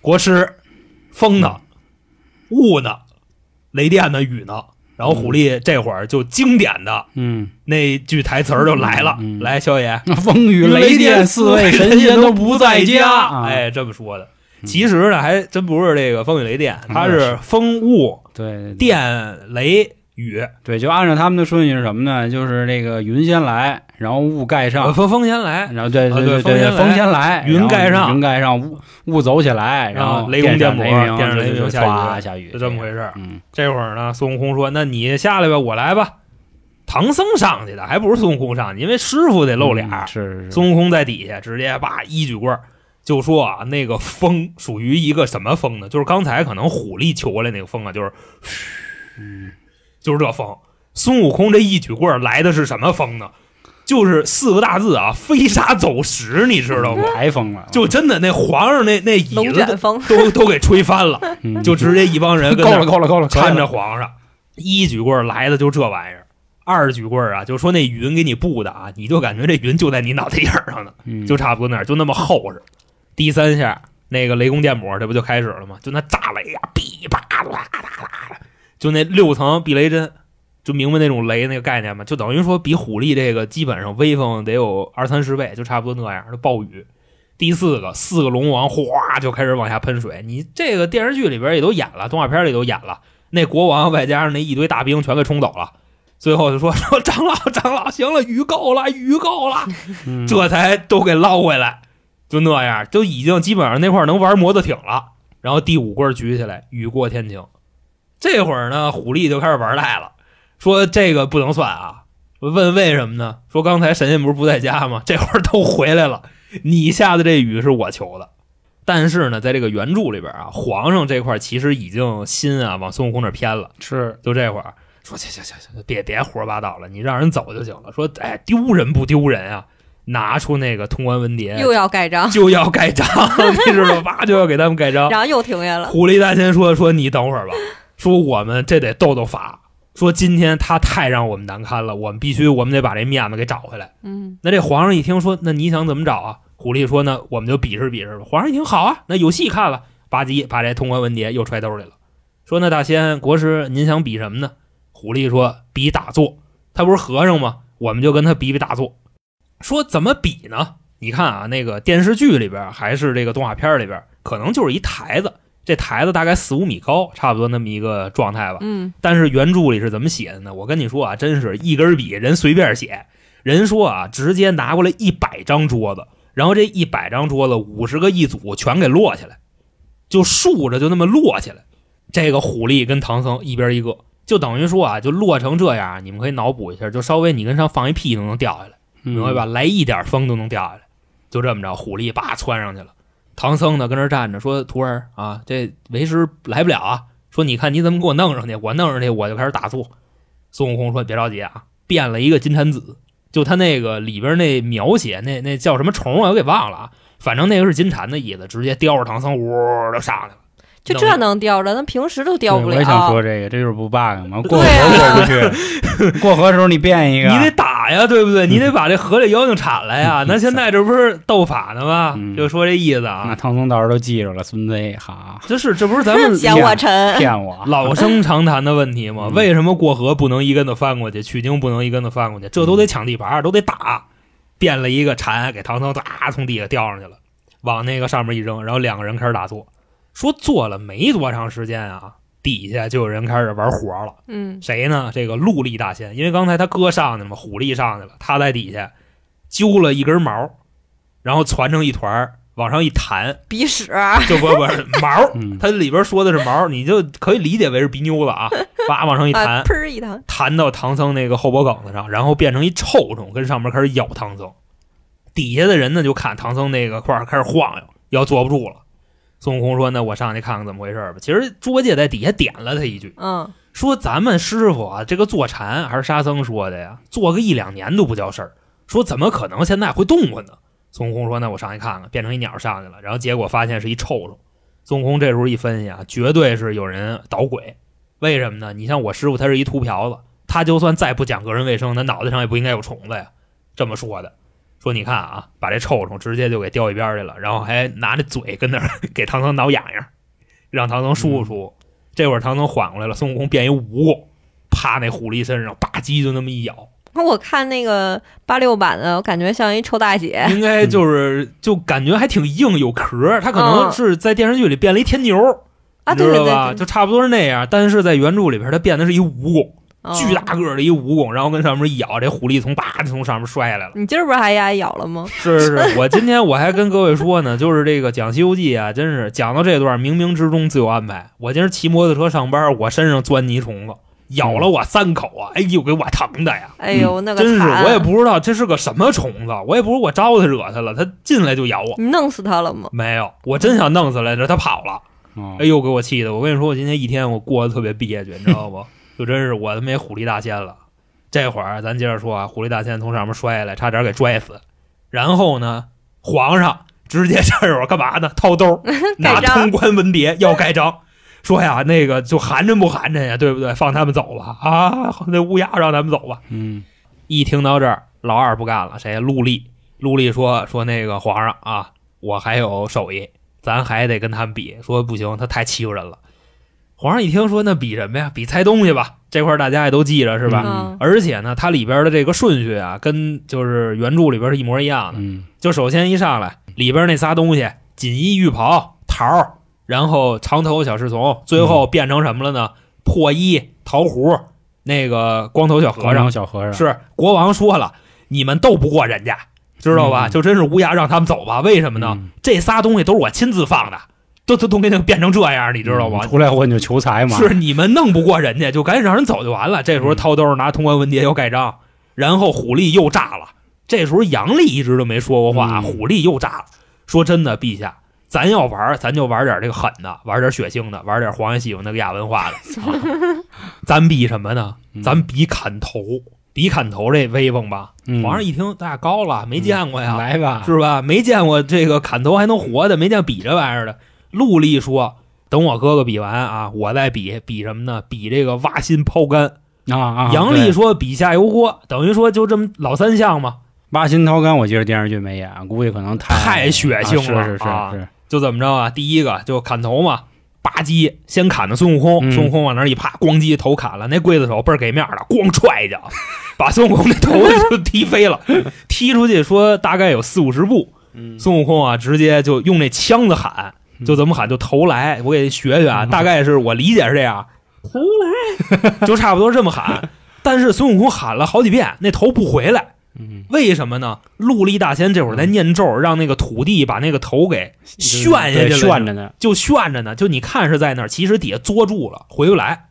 国师，风呢？雾呢？雷电呢？雨呢？”然后虎力这会儿就经典的嗯，那句台词儿就来了，嗯嗯来，萧爷，风雨雷电四位神仙都不在家。啊哎，这么说的。嗯其实呢，还真不是这个风雨雷电，它是风雾对电雷雨，对，就按照他们的顺序是什么呢？就是这个云先来，然后雾盖呃上，风风先来，然后对啊对对对风先来云盖上云盖上，雾雾走起来，然后雷公电母电闪雷鸣对对对下雨下雨，就这么回事儿。嗯，这会儿呢，孙悟空说：“那你下来吧，我来吧。”唐僧上去的，还不是孙悟空上去，因为师傅得露脸是是是，孙悟空在底下直接叭一举棍儿，就说啊，那个风属于一个什么风呢？就是刚才可能虎力求过来那个风啊，就是嗯就是这风。孙悟空这一举棍儿来的是什么风呢？就是四个大字啊，飞沙走石，你知道吗？台风了，就真的那皇上那那椅子都都给吹翻了，嗯就直接一帮人跟了够了够了，可以搀着皇上。一举棍儿来的就这玩意儿，二举棍儿啊，就说那云给你布的啊，你就感觉这云就在你脑袋眼儿上呢，嗯就差不多那儿，就那么厚实。第三下，那个雷公电母这不就开始了吗？就那炸雷呀、噼啪啦啦啦啦，就那六层避雷针，就明白那种雷那个概念吗？就等于说比虎力这个基本上威风得有二三十倍，就差不多那样。就暴雨。第四个，四个龙王哗就开始往下喷水。你这个电视剧里边也都演了，动画片里都演了。那国王外加上那一堆大兵全给冲走了，最后就说 (laughs) 说长老长老，行了，雨够了，雨够了，嗯这才都给捞回来，就那样，就已经基本上那块能玩摩托艇了。然后第五棍儿举起来，雨过天晴。这会儿呢，虎力就开始玩赖了，说这个不能算啊。问为什么呢？说刚才神仙不是不在家吗？(laughs) 这会儿都回来了，你下的这雨是我求的。但是呢，在这个原著里边啊，皇上这块儿其实已经心啊往孙悟空这儿偏了。是就这会儿说行行行行，别别胡说八道了，你让人走就行了。说哎，丢人不丢人啊？拿出那个通关文牒，又要盖章，就要盖章，(laughs) 你知道吧？就要给他们盖章。(laughs) 然后又停下了。狐狸大仙说：“说你等会儿吧，说我们这得斗斗法。说今天他太让我们难堪了，我们必须，我们得把这面子给找回来。嗯，那这皇上一听说，那你想怎么找啊？狐狸说：呢我们就比试比试吧。皇上一听好啊，那有戏看了，吧唧把这通关文牒又揣兜里了。说那大仙国师，您想比什么呢？狐狸说：比打坐。他不是和尚吗？我们就跟他比比打坐。说怎么比呢？你看啊，那个电视剧里边还是这个动画片里边，可能就是一台子，这台子大概四五米高，差不多那么一个状态吧。嗯，但是原著里是怎么写的呢？我跟你说啊，真是一根笔，人随便写。人说啊，直接拿过来一百张桌子，然后这一百张桌子五十个一组，全给摞起来，就竖着就那么摞起来。这个虎力跟唐僧一边一个，就等于说啊，就摞成这样，你们可以脑补一下，就稍微你跟上放一屁都能掉下来。明白吧？来一点风都能掉下来，就这么着，虎力叭窜上去了。唐僧呢跟那儿站着，说：“徒儿啊，这为师来不了啊。说你看你怎么给我弄上去，我弄上去我就开始打坐。”孙悟空说：“别着急啊，变了一个金蝉子，就他那个里边那描写，那那叫什么虫啊，我给忘了啊。反正那个是金蝉的意思，直接叼着唐僧，呜就上来了。就这能叼着，那平时都叼不了。我也想说这个，这就是不 bug 嘛，过河过不去，过河的时候你变一个，(laughs) 你得打呀，对不对？你得把这河里妖精铲了呀。嗯那现在这不是斗法呢吗？嗯就说这意思啊那。唐僧到时候都记着了，孙子哈这是这不是咱们 (laughs) 嫌我沉，骗我，老生常谈的问题嘛，嗯为什么过河不能一跟头翻过去，取经不能一跟头翻过去？这都得抢地盘，都得打。变了一个蝉，给唐僧哒从地下掉上去了，往那个上面一扔，然后两个人开始打坐。说坐了没多长时间啊，底下就有人开始玩活了。嗯，谁呢？这个陆力大仙，因为刚才他哥上去了嘛，虎力上去了，他在底下揪了一根毛，然后攒成一团往上一弹，鼻屎，就不不是毛，(laughs) 嗯它里边说的是毛，你就可以理解为是鼻妞子啊，(laughs) 叭往上一啊，弹，砰儿一弹，弹到唐僧那个后脖梗子上，然后变成一臭虫，跟上面开始咬唐僧。底下的人呢就看唐僧那个块儿开始晃悠，要坐不住了。孙悟空说：“那我上去看看怎么回事吧。”其实猪八戒在底下点了他一句，嗯，说：“咱们师傅啊，这个坐禅还是沙僧说的呀，坐个一两年都不叫事儿。说怎么可能现在会动唤呢？”孙悟空说：“那我上去看看。”变成一鸟上去了，然后结果发现是一臭虫。孙悟空这时候一分析啊，绝对是有人捣鬼。为什么呢？你像我师傅，他是一秃瓢子，他就算再不讲个人卫生，他脑袋上也不应该有虫子呀。这么说的，说你看啊，把这臭虫直接就给叼一边去了，然后还拿着嘴跟那儿 (laughs) 给唐僧挠痒痒，让唐僧舒服舒服。这会儿唐僧缓过来了，孙悟空变一蜈蚣，趴那狐狸身上，吧唧就那么一咬，我看那个八六版的，我感觉像一臭大姐。应该就是就感觉还挺硬，有壳儿。它可能嗯是在电视剧里变了一天牛，啊，对对对知道吧？就差不多是那样。但是在原著里边，他变的是一蜈蚣，哦巨大个儿的一蜈蚣，然后跟上面一咬，这狐狸从叭就从上面摔下来了。你今儿不是还牙咬了吗？是是是，我今天我还跟各位说呢，(laughs) 就是这个讲《西游记》啊，真是讲到这段，冥冥之中自有安排。我今儿骑摩托车上班，我身上钻泥虫子，咬了我三口啊！哎呦，给我疼的呀！哎呦，那个嗯真是，我也不知道这是个什么虫子，我也不是我招它惹它了，它进来就咬我。你弄死它了吗？没有，我真想弄死来着，它跑了。哦哎呦，给我气的！我跟你说，我今天一天我过得特别憋屈，你知道不？就真是我他妈也虎力大仙了。这会儿咱接着说啊，虎力大仙从上面摔下来，差点给拽死。然后呢，皇上直接这会儿干嘛呢？掏兜 (laughs) 拿通关文牒要盖章，说呀，那个就寒碜不寒碜呀，对不对？放他们走吧，啊，那乌鸦让他们走吧。嗯一听到这儿，老二不干了，谁？陆丽。陆丽说说那个皇上啊，我还有手艺，咱还得跟他们比。说不行，他太欺负人了。皇上一听说那比什么呀？比猜东西吧。这块儿大家也都记着是吧？嗯而且呢，它里边的这个顺序啊，跟就是原著里边是一模一样的。嗯就首先一上来里边那仨东西，锦衣玉袍、桃儿，然后长头小侍从，最后变成什么了呢？破衣、桃核，那个光头小和尚。小和尚是国王说了，你们斗不过人家，知道吧？嗯就真是乌鸦让他们走吧。为什么呢？嗯这仨东西都是我亲自放的，都都都给那变成这样，你知道吗？嗯出来混就求财嘛，是你们弄不过人家，就赶紧让人走就完了。这时候嗯掏兜拿通关文牒要盖章，然后虎力又炸了。这时候杨丽一直都没说过话，嗯虎力又炸了，说真的，陛下，咱要玩，咱就玩点这个狠的，玩点血腥的，玩点皇上喜欢那个亚文化的。(laughs) 咱比什么呢？嗯咱比砍头，比砍头这威风吧。嗯皇上一听，大高了，没见过呀，来吧，是吧？没见过这个砍头还能活的，没见比这玩意儿的。陆丽说：“等我哥哥比完啊，我再比比什么呢？比这个挖心抛肝。啊啊，杨丽说：“比下油锅，等于说就这么老三项嘛，挖心掏肝，我记得电视剧没演，估计可能太太血腥了啊是是啊是是，就怎么着啊？第一个就砍头嘛，吧唧先砍的孙悟空，嗯孙悟空往那儿一趴，咣叽头砍了，那刽子手倍儿给面的，咣踹一脚，把孙悟空那头就踢飞了，(laughs) 踢出去说大概有四五十步，嗯孙悟空啊，直接就用那枪子喊，就怎么喊，就头来。我给你学学啊，嗯大概是我理解是这样，头来，(laughs) 就差不多这么喊。但是孙悟空喊了好几遍，那头不回来，嗯，为什么呢？陆力大仙这会儿在念咒，让那个土地把那个头给旋下去了，旋着呢，就旋着呢。就你看是在那儿，其实底下捉住了，回不来。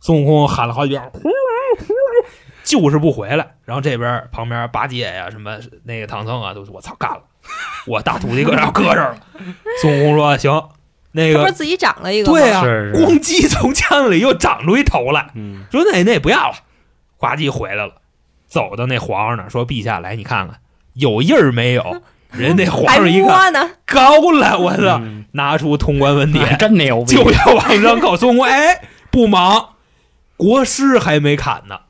孙悟空喊了好几遍，回来，回来，就是不回来。然后这边旁边八戒呀、什么那个唐僧啊，都说我操干了，(laughs) 我大徒弟搁这儿搁这儿了。孙悟空说行，那个他不是自己长了一个吗？对啊，(laughs) 是是咣叽从枪子里又长出一头来，嗯说那那不要了，呱唧回来了，走到那皇上那儿说陛下来，你看看有印儿没有？人那皇上一看，高了，我操！嗯拿出通关文牒，真牛逼，就要往上靠。孙悟空，哎，不忙，国师还没砍呢，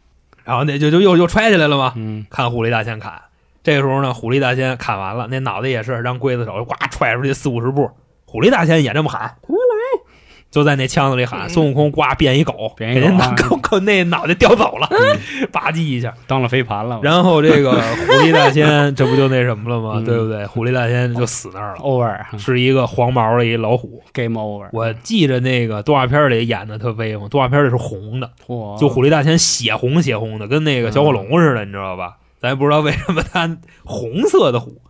然后那就就又又揣起来了嘛。嗯看狐狸大仙砍，这个时候呢，虎力大仙砍完了，那脑袋也是让刽子手呱踹出去四五十步，虎力大仙也这么喊，就在那腔子里喊，嗯孙悟空呱变一狗，变一狗啊给那脑狗那脑袋叼走了，吧唧一下。当了飞盘了，然后这个虎力大仙，(laughs) 这不就那什么了吗？嗯对不对？虎力大仙就死那儿了，over 是一个黄毛的一老虎。game over，我记着那个动画片里演的特威风，动画片里是红的，就虎力大仙血红血红的，跟那个小火龙似的，你知道吧？咱也不知道为什么他红色的虎。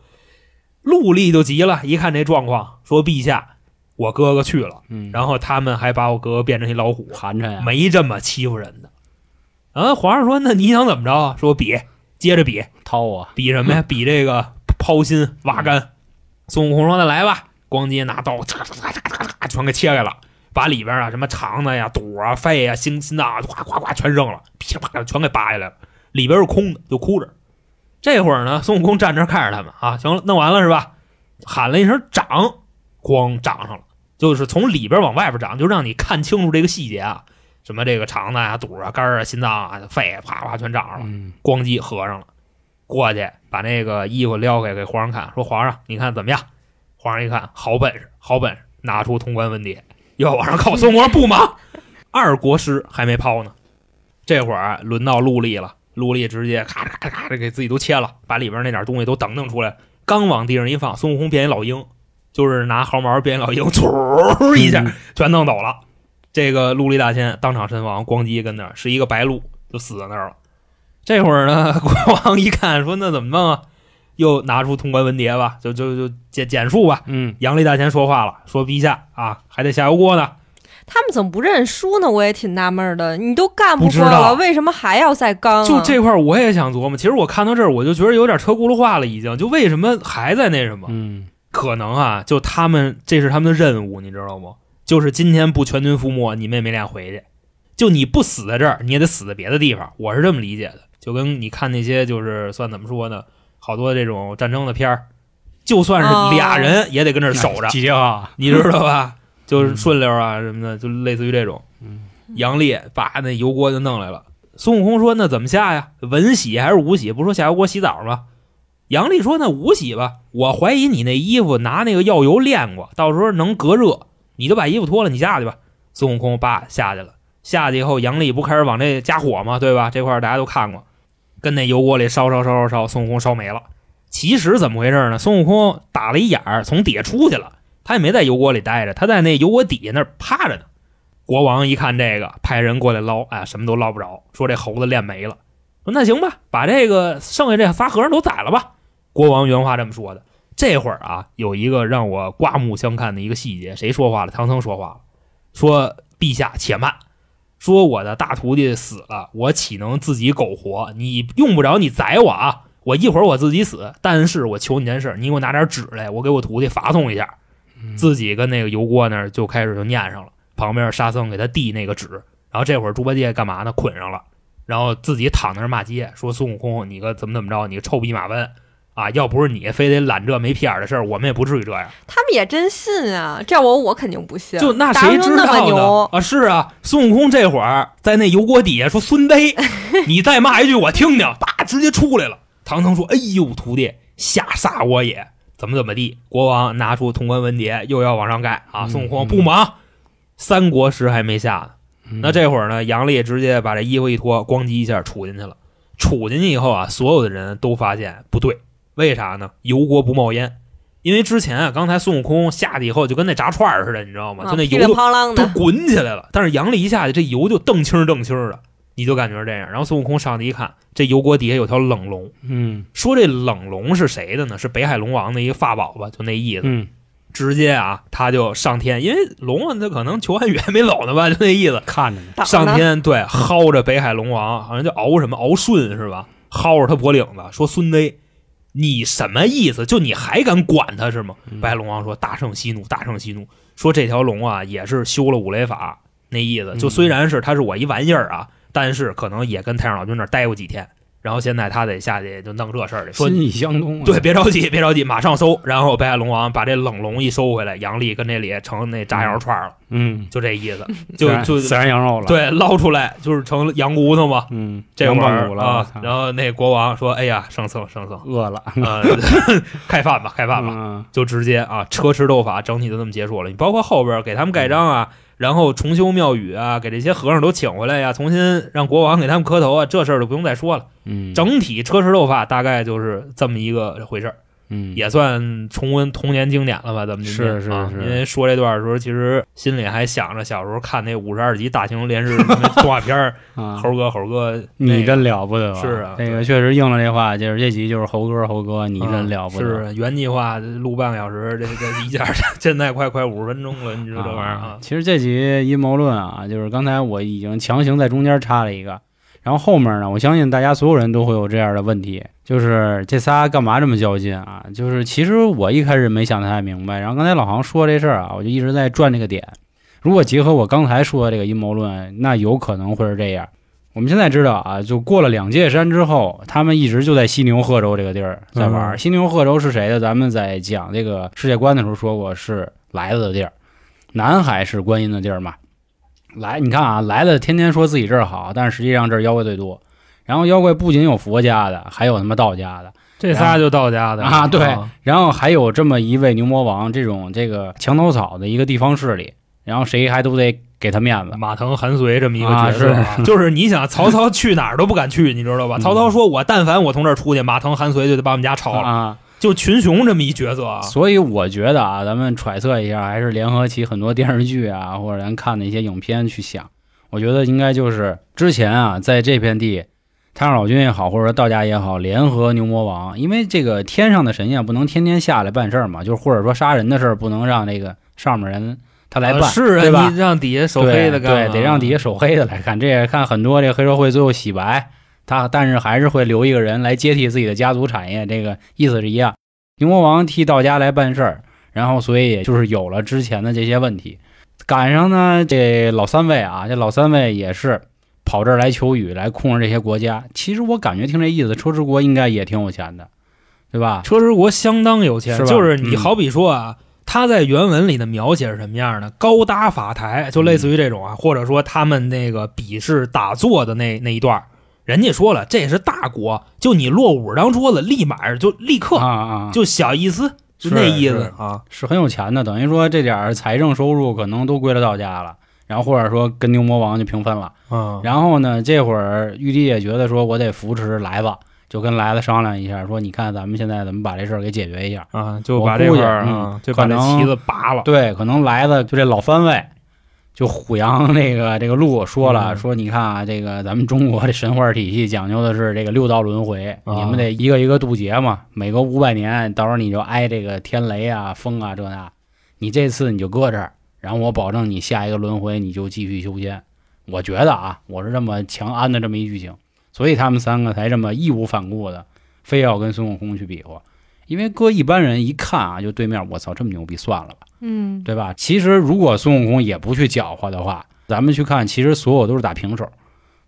陆力就急了，一看这状况，说：“陛下，我哥哥去了，嗯，然后他们还把我哥哥变成一老虎，寒碜呀，没这么欺负人的。”啊，皇上说：“那你想怎么着啊？”说：“比，接着比，掏啊，比什么呀？比这个剖心挖肝。孙悟空说：“那来吧！”咣叽拿刀，嚓嚓嚓嚓嚓嚓全给切开了，把里边啊什么肠子呀、肚啊、肺呀、心心脏啊，哗哗哗全扔了，噼里啪啦全给扒下来了，里边是空的，就哭着。这会儿呢，孙悟空站这儿看着他们啊，行了，弄完了是吧？喊了一声“长”，咣长上了，就是从里边往外边长，就让你看清楚这个细节啊，什么这个肠子啊、肚啊、肝啊、心脏啊、肺啊，啪啪全长上了。嗯咣叽合上了，过去把那个衣服撩开给皇上看，说皇上你看怎么样？皇上一看，好本事，好本事，拿出通关文牒，又往上靠。孙悟空不忙，二国师还没抛呢。这会儿轮到陆力了，陆力直接咔嚓咔嚓咔的给自己都切了，把里边那点东西都等等出来，刚往地上一放，孙悟空变一老鹰，就是拿毫毛变一老鹰，嗖一下嗯全弄走了。这个陆力大仙当场身亡，咣叽跟那儿是一个白鹿，就死在那儿了。这会儿呢，(laughs) 国王一看说：“那怎么弄啊？”又拿出通关文牒吧，就就就简简述吧。嗯，杨丽大仙说话了，说：“陛下啊，还得下油锅呢。他们怎么不认输呢？我也挺纳闷的。你都干不知道过了，为什么还要再刚、啊？就这块儿我也想琢磨。其实我看到这儿，我就觉得有点车轱辘话了，已经。就为什么还在那什么？嗯，可能啊，就他们这是他们的任务，你知道不？就是今天不全军覆没，你们也没脸回去。就你不死在这儿，你也得死在别的地方。我是这么理解的。就跟你看那些就是算怎么说呢，好多这种战争的片儿，就算是俩人也得跟这儿守着，(laughs) 你知道吧？就是顺溜啊什么的，就类似于这种。嗯杨烈把那油锅就弄来了。孙悟空说：“那怎么下呀？文洗还是武洗？不说下油锅洗澡吗？”杨丽说：“那武洗吧，我怀疑你那衣服拿那个药油炼过，到时候能隔热，你就把衣服脱了，你下去吧。”孙悟空叭下去了，下去以后，杨丽不开始往这加火吗？对吧？这块儿大家都看过，跟那油锅里烧烧烧烧烧，孙悟空烧没了。其实怎么回事呢？孙悟空打了一眼儿，从底下出去了。他也没在油锅里待着，他在那油锅底下那儿趴着呢。国王一看这个，派人过来捞，哎，什么都捞不着，说这猴子练没了。说那行吧，把这个剩下这仨和尚都宰了吧。国王原话这么说的。这会儿啊，有一个让我刮目相看的一个细节，谁说话了？唐僧说话了，说陛下且慢，说我的大徒弟死了，我岂能自己苟活？你用不着你宰我啊，我一会儿我自己死，但是我求你件事，你给我拿点纸来，我给我徒弟发送一下。自己跟那个油锅那儿就开始就念上了，旁边沙僧给他递那个纸，然后这会儿猪八戒干嘛呢？捆上了，然后自己躺那儿骂街，说孙悟空你个怎么怎么着，你个臭逼马温啊！要不是你非得揽这没屁眼儿的事儿，我们也不至于这样。他们也真信啊！这要我，我肯定不信。就那谁知道呢牛？？啊，是啊，孙悟空这会儿在那油锅底下说孙呆，(laughs) 你再骂一句我听听，叭直接出来了。唐僧说：“哎呦，徒弟吓煞我也。”怎么怎么地？国王拿出通关文牒，又要往上盖啊！嗯孙悟空不忙，三国时还没下呢。嗯那这会儿呢，杨丽直接把这衣服一脱，咣叽一下杵进去了。杵进去以后啊，所有的人都发现不对，为啥呢？油锅不冒烟，因为之前啊，刚才孙悟空下去以后就跟那炸串儿似的，你知道吗？就那油都滚起来了。但是杨丽一下去，这油就澄清澄清的，你就感觉是这样。然后孙悟空上去一看，这油锅底下有条冷龙，嗯说这冷龙是谁的呢？是北海龙王的一个法宝吧，就那意思。嗯，直接啊，他就上天，因为龙啊，他可能求完雨还没走呢吧，就那意思。看着呢，上天对薅着北海龙王，好像叫敖什么敖顺是吧？薅着他脖领子，说孙子，你什么意思？就你还敢管他是吗？嗯白龙王说大圣息怒，大圣息怒，说这条龙啊也是修了五雷法那意思，就嗯虽然是他是我一玩意儿啊，但是可能也跟太上老君那儿待过几天，然后现在他得下去就弄这事儿去，说心意相通啊。对，别着急，(laughs) 别着急，马上搜。然后北海龙王把这冷龙一收回来，杨丽跟这里成那炸羊肉串了，嗯，就这意思，(laughs) 就就孜然羊肉了。，对捞出来就是成羊骨头嘛。嗯，这会儿羊棒骨了，啊，然后那国王说：“哎呀，圣僧，圣僧，饿了，呃，(laughs) 开饭吧，开饭吧。嗯就直接啊，车迟斗法整体就这么结束了。你包括后边给他们盖章啊，然后重修庙宇啊，给这些和尚都请回来呀，重新让国王给他们磕头啊，这事儿就不用再说了。嗯，整体车迟斗法大概就是这么一个回事儿。嗯也算重温童年经典了吧？咱们今天是是是啊因为说这段的时候，其实心里还想着小时候看那五十二集大型连续动画片儿，(laughs) 啊，猴哥猴哥，你真了不得啊，是啊这个确实应了这话，就是这集就是猴哥猴哥，你真了不得。是原计划录半个小时，这这一下现在快快五十分钟了，你说这玩意儿啊？其实这集阴谋论啊，就是刚才我已经强行在中间插了一个，然后后面呢，我相信大家所有人都会有这样的问题，就是这仨干嘛这么较劲啊？就是其实我一开始没想太明白，然后刚才老航说这事儿啊，我就一直在转这个点。如果结合我刚才说的这个阴谋论，那有可能会是这样。我们现在知道啊，就过了两界山之后，他们一直就在西牛贺州这个地儿在玩。嗯西牛贺州是谁的？咱们在讲这个世界观的时候说过，是来子的地儿。南海是观音的地儿嘛？来，你看啊，来了天天说自己这儿好，但是实际上这儿妖怪最多。然后妖怪不仅有佛家的，还有他妈道家的这仨就道家的啊，对。然后还有这么一位牛魔王，这种这个墙头草的一个地方势力，然后谁还都得给他面子。马腾、韩遂这么一个啊角色、啊，(laughs) 就是你想曹操去哪儿都不敢去，你知道吧？嗯曹操说：“我但凡我从这儿出去，马腾、韩遂就得把我们家抄了。啊，就群雄这么一角色啊。所以我觉得啊，咱们揣测一下，还是联合起很多电视剧啊，或者咱看的一些影片去想。我觉得应该就是之前啊，在这片地，太上老君也好，或者说道家也好，联合牛魔王，因为这个天上的神仙不能天天下来办事儿嘛，就是或者说杀人的事儿不能让那个上面人他来办，啊是对吧让底下手黑的干对，得让底下手黑的来看。这也看很多这黑社会最后洗白，他但是还是会留一个人来接替自己的家族产业，这个意思是一样。牛魔王替道家来办事儿，然后所以也就是有了之前的这些问题。赶上呢，这老三位啊，这老三位也是跑这儿来求雨，来控制这些国家。其实我感觉听这意思，车迟国应该也挺有钱的，对吧？车迟国相当有钱，是就是你嗯好比说啊，他在原文里的描写是什么样的？高搭法台，就类似于这种啊，或者说他们那个比试打坐的那那一段儿，人家说了，这是大国，就你落五十张桌子，立马就立刻、啊啊，就小意思，就是那意思是啊。是很有钱的，等于说这点财政收入可能都归了到家了，然后或者说跟牛魔王就平分了。嗯，然后呢，这会儿玉帝也觉得说，我得扶持来子，就跟来子商量一下，说你看咱们现在怎么把这事儿给解决一下。啊，就把这块儿嗯啊，就把这旗子拔了。对，可能来子就这老番位，就虎阳那个这个路说了，嗯说你看啊，这个咱们中国的神话体系讲究的是这个六道轮回，啊你们得一个一个渡劫嘛，每隔五百年，到时候你就挨这个天雷啊、风啊这那，你这次你就搁这儿，然后我保证你下一个轮回你就继续修仙。我觉得啊，我是这么强安的这么一剧情，所以他们三个才这么义无反顾的，非要跟孙悟空去比划。因为搁一般人一看啊，就对面，我操，这么牛逼，算了吧。嗯，对吧？其实如果孙悟空也不去搅和的话，咱们去看，其实所有都是打平手，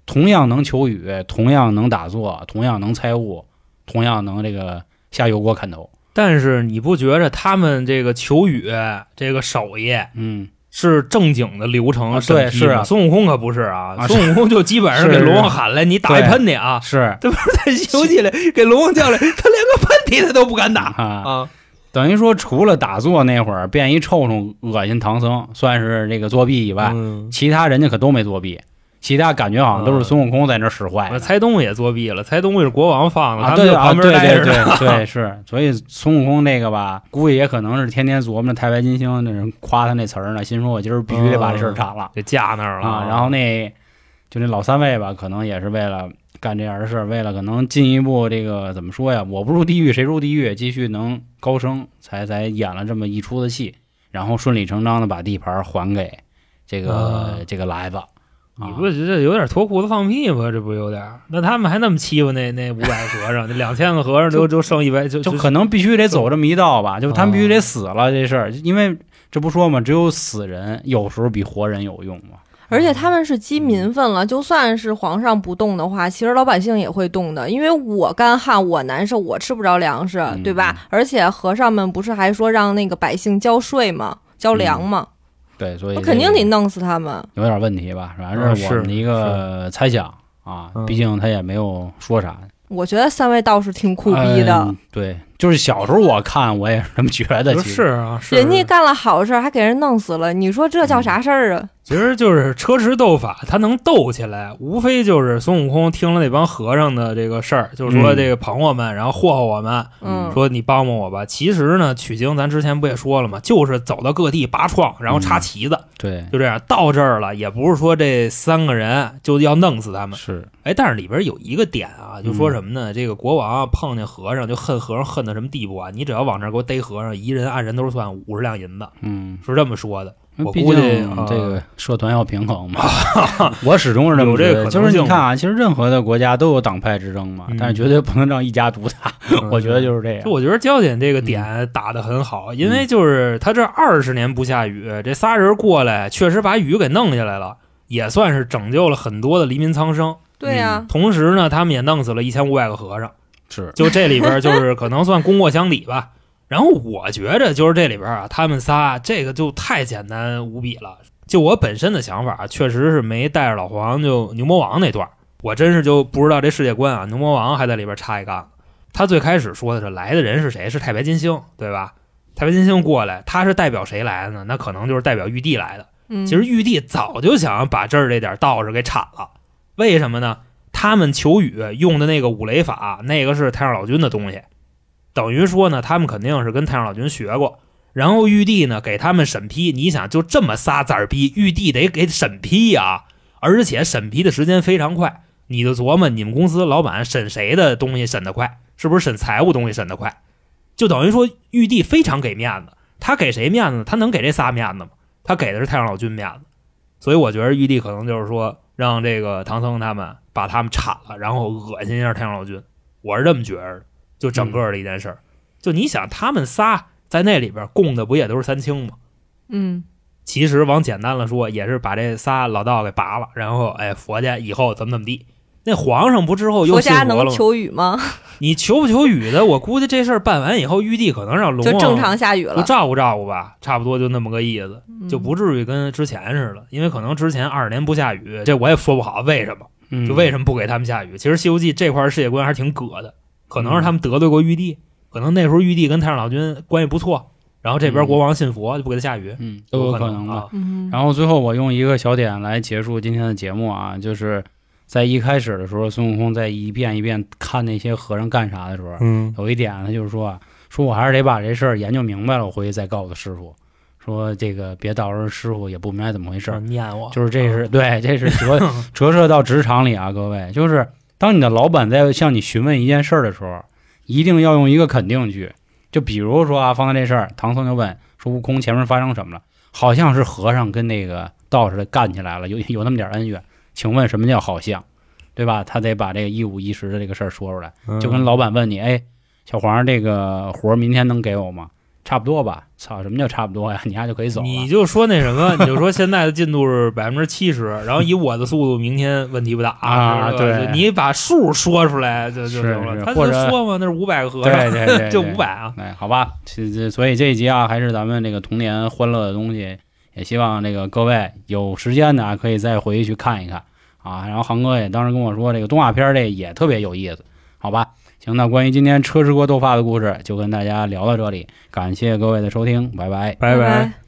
同样能求雨，同样能打坐，同样能猜物，同样能这个下油锅砍头。但是你不觉着他们这个求雨这个手艺嗯，是正经的流程对是啊。孙悟空可不是啊，啊孙悟空就基本上 (laughs) 是。是给龙王喊来，你打一喷嚏啊，是。对吧？在西游记里给龙王叫来，他连个喷嚏他都不敢打。啊，啊。等于说除了打坐那会儿变一臭虫恶心唐僧，算是这个作弊以外，嗯，其他人家可都没作弊，其他感觉好像都是孙悟空在那儿使坏的。猜东西也作弊了，猜东西是国王放的，啊，他们就对啊，对旁边待对着。对对是，所以孙悟空那个吧，估计也可能是天天琢磨着太白金星那人夸他那词儿呢，心说我今儿必须得把这事儿铲了、给架那儿了啊。然后那就那老三位吧，可能也是为了干这样的事儿，为了可能进一步这个怎么说呀？我不入地狱谁入地狱？继续能高升，才才演了这么一出的戏，然后顺理成章的把地盘还给这个、啊这个来子。你啊不觉得有点脱裤子放屁吗？这不有点儿？那他们还那么欺负那那五百和尚，那 (laughs) 两千个和尚都都剩一百，就就可能必须得走这么一道吧，就他们必须啊得死了这事儿，因为这不说嘛，只有死人有时候比活人有用嘛。而且他们是积民愤了，就算是皇上不动的话，其实老百姓也会动的，因为我干旱，我难受，我吃不着粮食，嗯对吧？而且和尚们不是还说让那个百姓交税吗？交粮吗？对，所以我肯定得弄死他们。有点问题吧，反嗯正是我的一个猜想啊嗯，毕竟他也没有说啥。我觉得三位道士挺酷逼的，嗯对，就是小时候我看我也是这么觉得，其实是啊，是人家干了好事儿还给人弄死了，你说这叫啥事儿啊？其实就是车迟斗法，他能斗起来，无非就是孙悟空听了那帮和尚的这个事儿，就是说嗯这个捧我们，然后霍霍我们，嗯，说你帮帮我吧。其实呢，取经咱之前不也说了吗？就是走到各地拔创，然后插旗子，对就这样。到这儿了，也不是说这三个人就要弄死他们。是哎，但是里边有一个点啊，就说什么呢？这个国王碰见和尚就恨和尚恨到什么地步啊？你只要往这儿给我逮和尚，一人按人头算五十两银子，嗯，是这么说的。我毕估计竟啊这个社团要平衡嘛，(laughs) 我始终是这么有这觉得。就是个可能性你看啊，其实任何的国家都有党派之争嘛嗯，但是绝对不能让一家独大。我觉得就是这样就。我觉得焦点这个点打得很好，因为就是他这二十年不下雨，这仨人过来确实把雨给弄下来了，也算是拯救了很多的黎民苍生。对呀、同时呢，他们也弄死了一千五百个和尚，是，就这里边就是可能算功过相抵吧。然后我觉着就是这里边啊，他们仨这个就太简单无比了。就我本身的想法，确实是没带着老黄就牛魔王那段，我真是就不知道这世界观啊，牛魔王还在里边插一杠。他最开始说的是来的人是谁？是太白金星，对吧？太白金星过来，他是代表谁来的呢？那可能就是代表玉帝来的。其实玉帝早就想把这儿这点道士给铲了，为什么呢？他们求雨用的那个五雷法，那个是太上老君的东西，等于说呢，他们肯定是跟太上老君学过。然后玉帝呢给他们审批，你想就这么仨字儿逼，玉帝得给审批呀、而且审批的时间非常快。你就琢磨你们公司老板审谁的东西审得快，是不是审财务东西审得快？就等于说玉帝非常给面子，他给谁面子？他能给这仨面子吗？他给的是太上老君面子，所以我觉得玉帝可能就是说让这个唐僧他们把他们铲了，然后恶心一下太上老君，我是这么觉着。就整个的一件事儿，就你想他们仨在那里边供的不也都是三清吗？嗯其实往简单了说，也是把这仨老道给拔了，然后哎佛家以后怎么怎么地。那皇上不之后又佛家能信佛了吗？求雨吗？(laughs) 你求不求雨的，我估计这事儿办完以后，玉帝可能让龙王就正常下雨了，就照顾照顾吧，差不多就那么个意思，嗯就不至于跟之前似的。因为可能之前二十年不下雨，这我也说不好为什么，嗯就为什么不给他们下雨。其实《西游记》这块世界观还是挺葛的，可能是他们得罪过玉帝，可能那时候玉帝跟太上老君关系不错，然后这边嗯国王信佛就不给他下雨，嗯都有可可能吧。啊。嗯然后最后我用一个小点来结束今天的节目啊，就是在一开始的时候，孙悟空在一遍一遍看那些和尚干啥的时候，嗯有一点他就是说啊，说我还是得把这事儿研究明白了，我回去再告诉师傅，说这个别到时候师傅也不明白怎么回事儿。念我就是这是对，这是折 (laughs) 折射到职场里啊，各位，就是当你的老板在向你询问一件事儿的时候，一定要用一个肯定句。就比如说啊，放在这事儿，唐僧就问说悟空前面发生什么了？好像是和尚跟那个道士干起来了，(laughs) 有有那么点恩怨。请问什么叫好像？对吧？他得把这个一五一十的这个事儿说出来。嗯就跟老板问你，哎，小黄这个活儿明天能给我吗？差不多吧。操，什么叫差不多呀？(laughs) 你丫就可以走了。你就说那什么，(laughs) 你就说现在的进度是百分之七十，然后以我的速度，明天问题不大啊对你把数说出来就就行了。他说嘛，那是五百个和尚，对对 (laughs) 对，就对五百啊。哎，好吧，这这所以这一集啊，还是咱们这个童年欢乐的东西，也希望这个各位有时间的啊，可以再回去看一看啊。然后航哥也当时跟我说，这个动画片儿这也特别有意思，好吧？行，那关于今天车之国斗法的故事，就跟大家聊到这里，感谢各位的收听，拜拜。拜拜